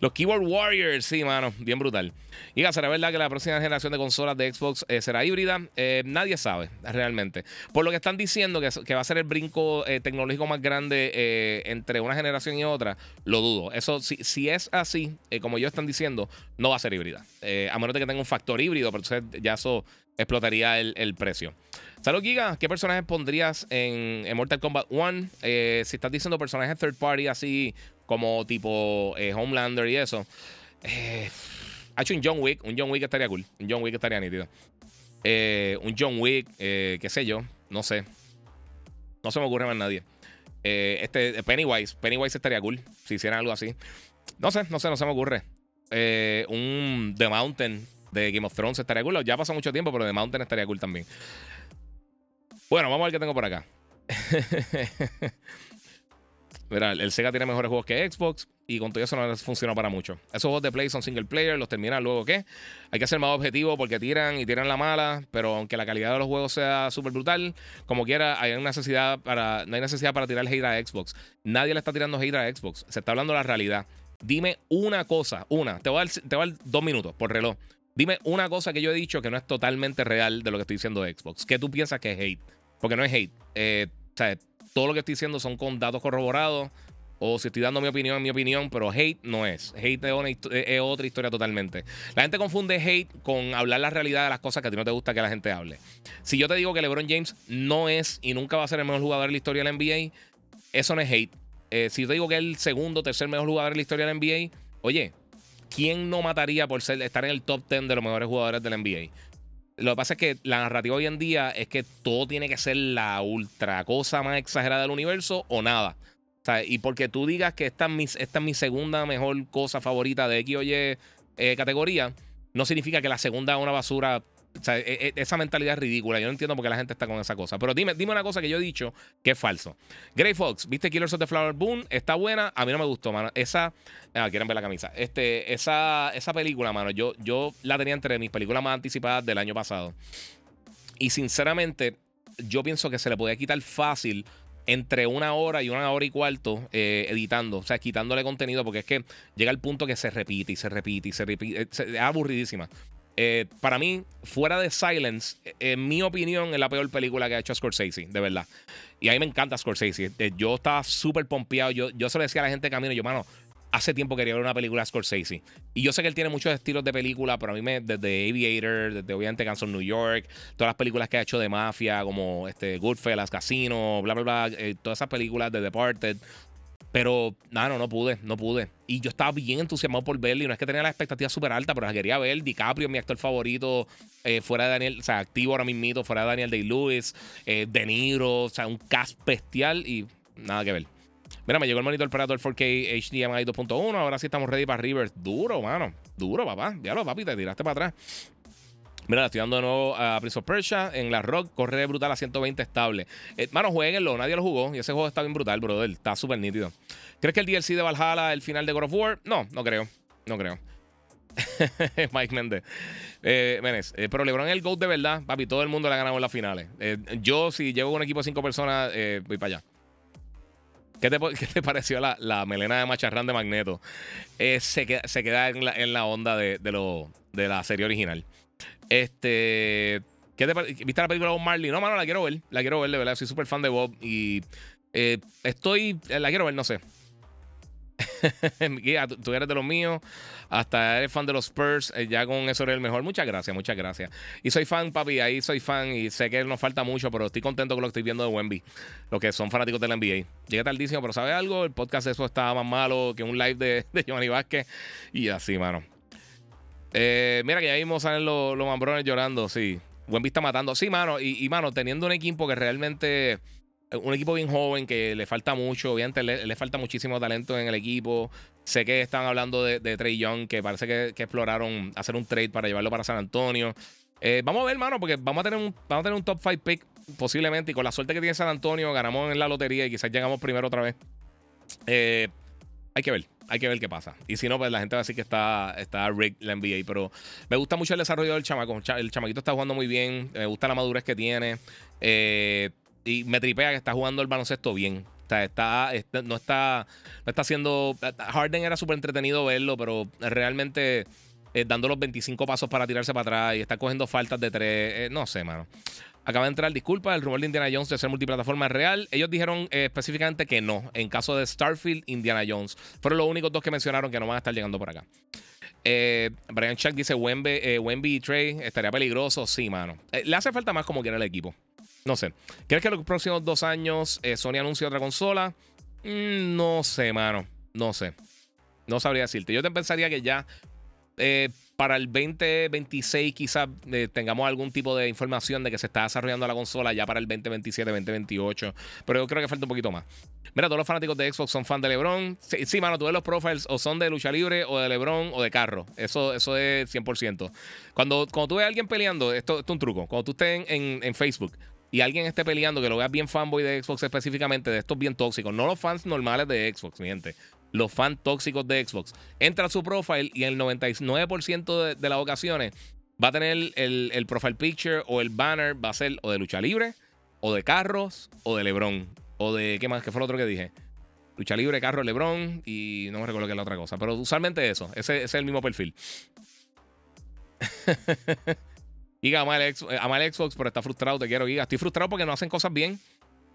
Los Keyboard Warriors, sí, mano, bien brutal. Y ¿será verdad que la próxima generación de consolas de Xbox eh, será híbrida? Eh, nadie sabe, realmente. Por lo que están diciendo que, que va a ser el brinco eh, tecnológico más grande entre una generación y otra, lo dudo. Eso, si, si es así, como ellos están diciendo, no va a ser híbrida. a menos de que tenga un factor híbrido, pero entonces ya eso explotaría el, el precio. Salud, Giga. ¿Qué personajes pondrías en, Mortal Kombat 1? Eh, si estás diciendo personajes third party así como tipo eh, Homelander y eso. Eh, ha hecho un John Wick. Un John Wick estaría cool. Un John Wick estaría nítido. un John Wick, qué sé yo. No sé. No se me ocurre más nadie. este, Pennywise. Pennywise estaría cool. Si hicieran algo así. No sé, no sé, no se me ocurre. un The Mountain de Game of Thrones estaría cool. Ya pasó mucho tiempo, pero The Mountain estaría cool también. Bueno, vamos a ver qué tengo por acá. Mira, el Sega tiene mejores juegos que Xbox y con todo eso no funciona para mucho. Esos juegos de Play son single player, los terminan luego ¿qué? Hay que ser más objetivo porque tiran y tiran la mala, pero aunque la calidad de los juegos sea súper brutal, como quiera, hay necesidad para, no hay necesidad para tirar hate a Xbox. Nadie le está tirando hate a Xbox. Se está hablando de la realidad. Dime una cosa, una, te voy te voy a dar dos minutos por reloj. Dime una cosa que yo he dicho que no es totalmente real de lo que estoy diciendo Xbox. ¿Qué tú piensas que es hate? Porque no es hate. Eh, o sea, todo lo que estoy diciendo son con datos corroborados. O si estoy dando mi opinión, mi opinión, pero hate no es. Hate es, otra historia totalmente. La gente confunde hate con hablar la realidad de las cosas que a ti no te gusta que la gente hable. Si yo te digo que LeBron James no es y nunca va a ser el mejor jugador de la historia de la NBA, eso no es hate. Eh, si yo te digo que es el segundo tercer mejor jugador de la historia de la NBA, oye, ¿quién no mataría por estar en el top 10 de los mejores jugadores de la NBA? Lo que pasa es que la narrativa hoy en día es que todo tiene que ser la ultra cosa más exagerada del universo o nada. Y porque tú digas que esta es mi, esta es mi segunda mejor cosa favorita de X o Y eh, categoría, no significa que la segunda es una basura e, e, esa mentalidad es ridícula. Yo no entiendo por qué la gente está con esa cosa. Pero dime, dime una cosa que yo he dicho que es falso. Grey Fox, ¿viste Killers of the Flower Boom? Está buena. A mí no me gustó, mano. Esa. Ah, quieren ver la camisa. Este, esa, esa película, mano, yo, yo la tenía entre mis películas más anticipadas del año pasado. Y sinceramente, yo pienso que se le podía quitar fácil entre una hora y una hora y cuarto eh, editando, o sea, quitándole contenido, porque es que llega el punto que se repite y se repite y se repite. Es aburridísima. Eh, para mí, fuera de Silence, eh, en mi opinión, es la peor película que ha hecho Scorsese, de verdad. Y a mí me encanta Scorsese. Eh, yo estaba súper pompeado. Yo, yo se lo decía a la gente camino, yo, mano, hace tiempo quería ver una película de Scorsese. Y yo sé que él tiene muchos estilos de película, pero a mí me, desde Aviator, desde obviamente Guns New York, todas las películas que ha hecho de mafia, como este, Goodfellas, Casino, bla, bla, bla, todas esas películas de Departed. Pero, nada, no, no pude, no pude. Y yo estaba bien entusiasmado por verla y no es que tenía la expectativa súper alta, pero la quería ver. DiCaprio, mi actor favorito, eh, fuera de Daniel, o sea, activo ahora mismo, fuera de Daniel Day-Lewis, eh, De Niro, o sea, un cast bestial y nada que ver. Mira, me llegó el monitor Predator 4K HDMI 2.1. Ahora sí estamos ready para Rivers. Duro, mano. Duro, papá. Diablo, papi, te tiraste para atrás. Mira, estoy dando de nuevo a Prince of Persia en la Rock, corre brutal a 120 estable. Eh, mano, jueguenlo, nadie lo jugó y ese juego está bien brutal, brother. Está súper nítido. ¿Crees que el DLC de Valhalla, el final de God of War? No, no creo. No creo. Mike Méndez. Eh, eh, pero LeBron es el GOAT de verdad, papi. Todo el mundo le ha ganado en las finales. Eh, yo, si llevo un equipo de cinco personas, voy para allá. ¿Qué te, pareció la, melena de macharrán de Magneto? Eh, se, queda, en la, onda de, la serie original. Este. ¿qué te, ¿Viste la película de Bob Marley? No, mano, la quiero ver. La quiero ver, de verdad. Soy súper fan de Bob. Y eh, estoy. La quiero ver, no sé. Guía, tú, eres de los míos. Hasta eres fan de los Spurs. Eh, ya con eso eres el mejor. Muchas gracias, muchas gracias. Y soy fan, papi. Ahí soy fan. Y sé que nos falta mucho, pero estoy contento con lo que estoy viendo de Wemby. Los que son fanáticos de la NBA. Llegué tardísimo, pero ¿sabe algo? El podcast eso estaba más malo que un live de, de Giovanni Vázquez. Y así, mano. Eh, mira que ya vimos salen los, los mambrones llorando. Sí. Wemby está matando. Sí, mano. Y, mano, teniendo un equipo que realmente un equipo bien joven que le falta mucho, obviamente le, falta muchísimo talento en el equipo. Sé que están hablando de, Trey Young, que parece que, exploraron hacer un trade para llevarlo para San Antonio. Eh, vamos a ver, hermano, porque vamos a tener un, vamos a tener un top 5 pick posiblemente. Y con la suerte que tiene San Antonio, ganamos en la lotería y quizás llegamos primero otra vez. Eh, hay que ver, hay que ver qué pasa. Y si no, pues la gente va a decir que está, está rigged la NBA. Pero me gusta mucho el desarrollo del chamaco. El chamaquito está jugando muy bien. Me gusta la madurez que tiene. Eh, y me tripea que está jugando el baloncesto bien. O sea, está, no está, no está haciendo. Harden era súper entretenido verlo, pero realmente eh, dando los 25 pasos para tirarse para atrás y está cogiendo faltas de tres. Eh, no sé, mano. Acaba de entrar, disculpa, el rumor de Indiana Jones de ser multiplataforma real. Ellos dijeron eh, específicamente que no. En caso de Starfield, Indiana Jones. Fueron los únicos dos que mencionaron que no van a estar llegando por acá. Brian Chuck dice: Wemby, Wemby y Trey estaría peligroso. Sí, mano. le hace falta más como quiera el equipo. No sé. ¿Crees que en los próximos dos años eh, Sony anuncie otra consola? Mm, no sé, mano. No sé. No sabría decirte. Yo te pensaría que ya eh, para el 2026 quizás eh, tengamos algún tipo de información de que se está desarrollando la consola ya para el 2027, 2028. Pero yo creo que falta un poquito más. Mira, todos los fanáticos de Xbox son fan de LeBron. Sí, mano, tú ves los profiles o son de lucha libre o de LeBron o de carro. Eso, eso es 100%. Cuando, cuando tú ves a alguien peleando, esto, es un truco. Cuando tú estés en, en Facebook, y alguien esté peleando, que lo veas bien fanboy de Xbox específicamente, de estos bien tóxicos, no los fans normales de Xbox, mi gente, los fans tóxicos de Xbox, entra a su profile y el 99% de, las ocasiones va a tener el, profile picture o el banner, va a ser o de lucha libre, o de carros, o de Lebron, o de, ¿qué más? ¿Qué fue lo otro que dije? Lucha libre, carro, Lebron y no me recuerdo qué es la otra cosa, pero usualmente eso, ese es el mismo perfil. Giga, ama el, Xbox, pero está frustrado. Te quiero, Giga. Estoy frustrado porque no hacen cosas bien.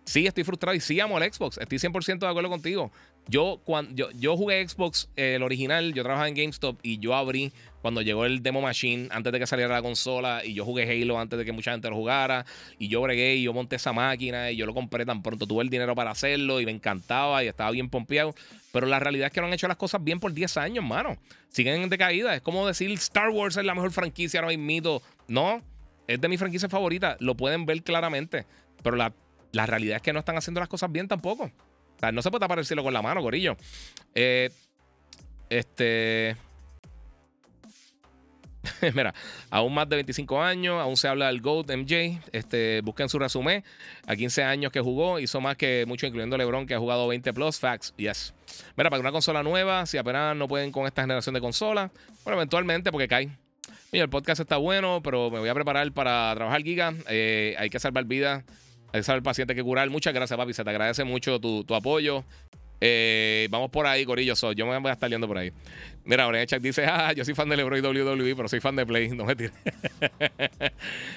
Sí, estoy frustrado y sí amo el Xbox. Estoy 100% de acuerdo contigo. Yo, cuando, yo, jugué Xbox, eh, el original, yo trabajaba en GameStop y yo abrí cuando llegó el Demo Machine, antes de que saliera la consola, y yo jugué Halo antes de que mucha gente lo jugara, y yo bregué y yo monté esa máquina y yo lo compré tan pronto, tuve el dinero para hacerlo y me encantaba y estaba bien pompeado. Pero la realidad es que no han hecho las cosas bien por 10 años, mano. Siguen en decaída. Es como decir Star Wars es la mejor franquicia ahora mismo. No, es de mi franquicia favorita. Lo pueden ver claramente. Pero la, realidad es que no están haciendo las cosas bien tampoco. O sea, no se puede tapar el cielo con la mano, gorillo. Eh, este. Mira, aún más de 25 años, aún se habla del GOAT MJ. Este, busquen su resumen. A 15 años que jugó, hizo más que mucho, incluyendo LeBron, que ha jugado 20 plus. Facts, yes. Mira, para una consola nueva, si apenas no pueden con esta generación de consolas, bueno, eventualmente, porque cae. Mira, el podcast está bueno, pero me voy a preparar para trabajar Giga. Eh, hay que salvar vidas, hay que salvar pacientes que curar. Muchas gracias, papi. Se te agradece mucho tu, apoyo. Eh, vamos por ahí, Corillo. yo me voy a estar yendo por ahí. Mira, ahora Chuck dice: Ah, yo soy fan de LeBron y WWE, pero soy fan de Play. No me tires.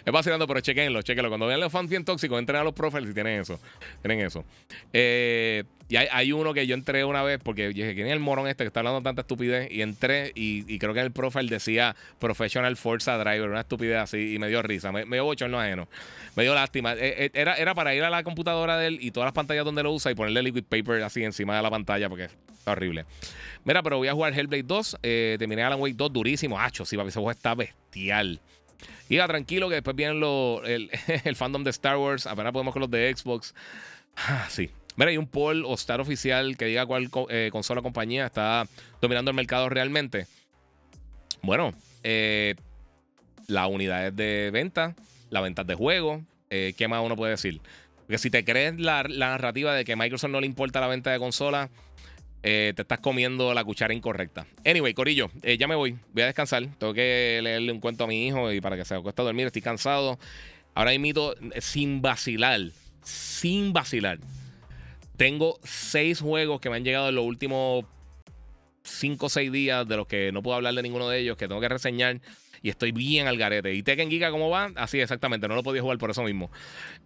es vacilando, pero chequenlo, chequenlo. Cuando vean los fans bien tóxicos, entren a los profiles y tienen eso. Tienen eso. Eh, y hay, uno que yo entré una vez porque dije, ¿quién es el morón este que está hablando tanta estupidez? Y entré y, creo que en el profile decía Professional Forza Driver, una estupidez así, y me dio risa, me, dio bochorno ajeno. Me dio lástima. Eh, eh, era, era para ir a la computadora de él y todas las pantallas donde lo usa y ponerle liquid paper así encima de la pantalla porque es horrible. Mira, pero voy a jugar Hellblade 2. Eh, terminé Alan Wake 2 durísimo. Hacho, sí, papi, ese juego está bestial. Iba tranquilo que después vienen el, el, fandom de Star Wars. Apenas podemos con los de Xbox. Ah, sí, Mira, hay un poll o star oficial que diga cuál eh, consola o compañía está dominando el mercado realmente. Bueno, eh, las unidades de venta, las ventas de juego, eh, ¿qué más uno puede decir? Porque si te crees la, narrativa de que a Microsoft no le importa la venta de consolas, te estás comiendo la cuchara incorrecta. Anyway, Corillo, ya me voy. Voy a descansar. Tengo que leerle un cuento a mi hijo y para que se acueste a dormir. Estoy cansado. Ahora imito sin vacilar. Sin vacilar. Tengo seis juegos que me han llegado en los últimos cinco o seis días, de los que no puedo hablar de ninguno de ellos, que tengo que reseñar. Y estoy bien al garete. ¿Y Tekken Giga cómo va? Así exactamente, no lo podía jugar por eso mismo.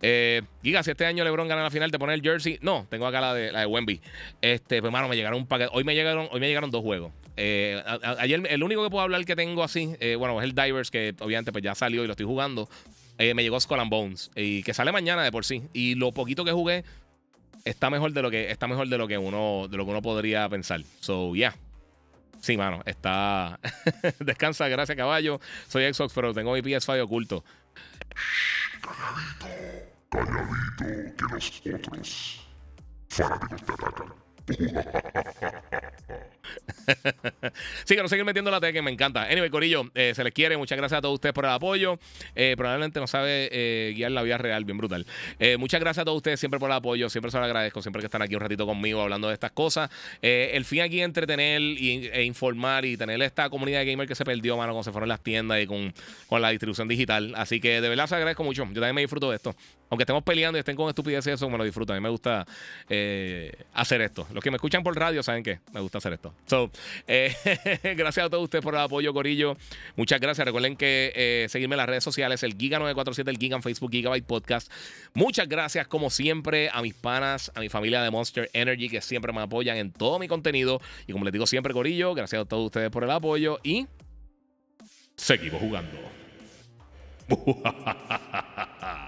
Eh, Giga, si este año LeBron gana la final, ¿te pone el jersey? No, tengo acá la de, la de Wemby. Este, pues mano, me llegaron un paquete. Hoy me llegaron, hoy me llegaron dos juegos. Eh, ayer, el único que puedo hablar que tengo así, eh, bueno, es el Divers, que obviamente pues ya salió y lo estoy jugando. me llegó Skull and Bones. Y que sale mañana de por sí. Y lo poquito que jugué está mejor de lo que está mejor de lo que uno de lo que uno podría pensar. So, yeah. Sí, mano, está descansa, gracias caballo. Soy Xbox, pero tengo mi PS5 oculto. Calladito, calladito, que los otros fanáticos te atacan. sí, quiero seguir metiendo la que me encanta. Anyway, Corillo, eh, se les quiere. Muchas gracias a todos ustedes por el apoyo. Eh, probablemente no sabe eh, guiar la vida real, bien brutal. muchas gracias a todos ustedes siempre por el apoyo. Siempre se lo agradezco. Siempre que están aquí un ratito conmigo hablando de estas cosas. el fin aquí es entretener e informar y tener esta comunidad de gamer que se perdió, mano, cuando se fueron las tiendas y con, con la distribución digital. Así que de verdad se agradezco mucho. Yo también me disfruto de esto. Aunque estemos peleando y estén con estupideces, eso me lo disfruto. A mí me gusta hacer esto. Los que me escuchan por radio saben que me gusta hacer esto. So, eh, gracias a todos ustedes por el apoyo, Corillo. Muchas gracias. Recuerden que eh, seguirme en las redes sociales, el Giga947, el Giga en Facebook, Gigabyte Podcast. Muchas gracias, como siempre, a mis panas, a mi familia de Monster Energy, que siempre me apoyan en todo mi contenido. Y como les digo siempre, Corillo, gracias a todos ustedes por el apoyo y seguimos jugando.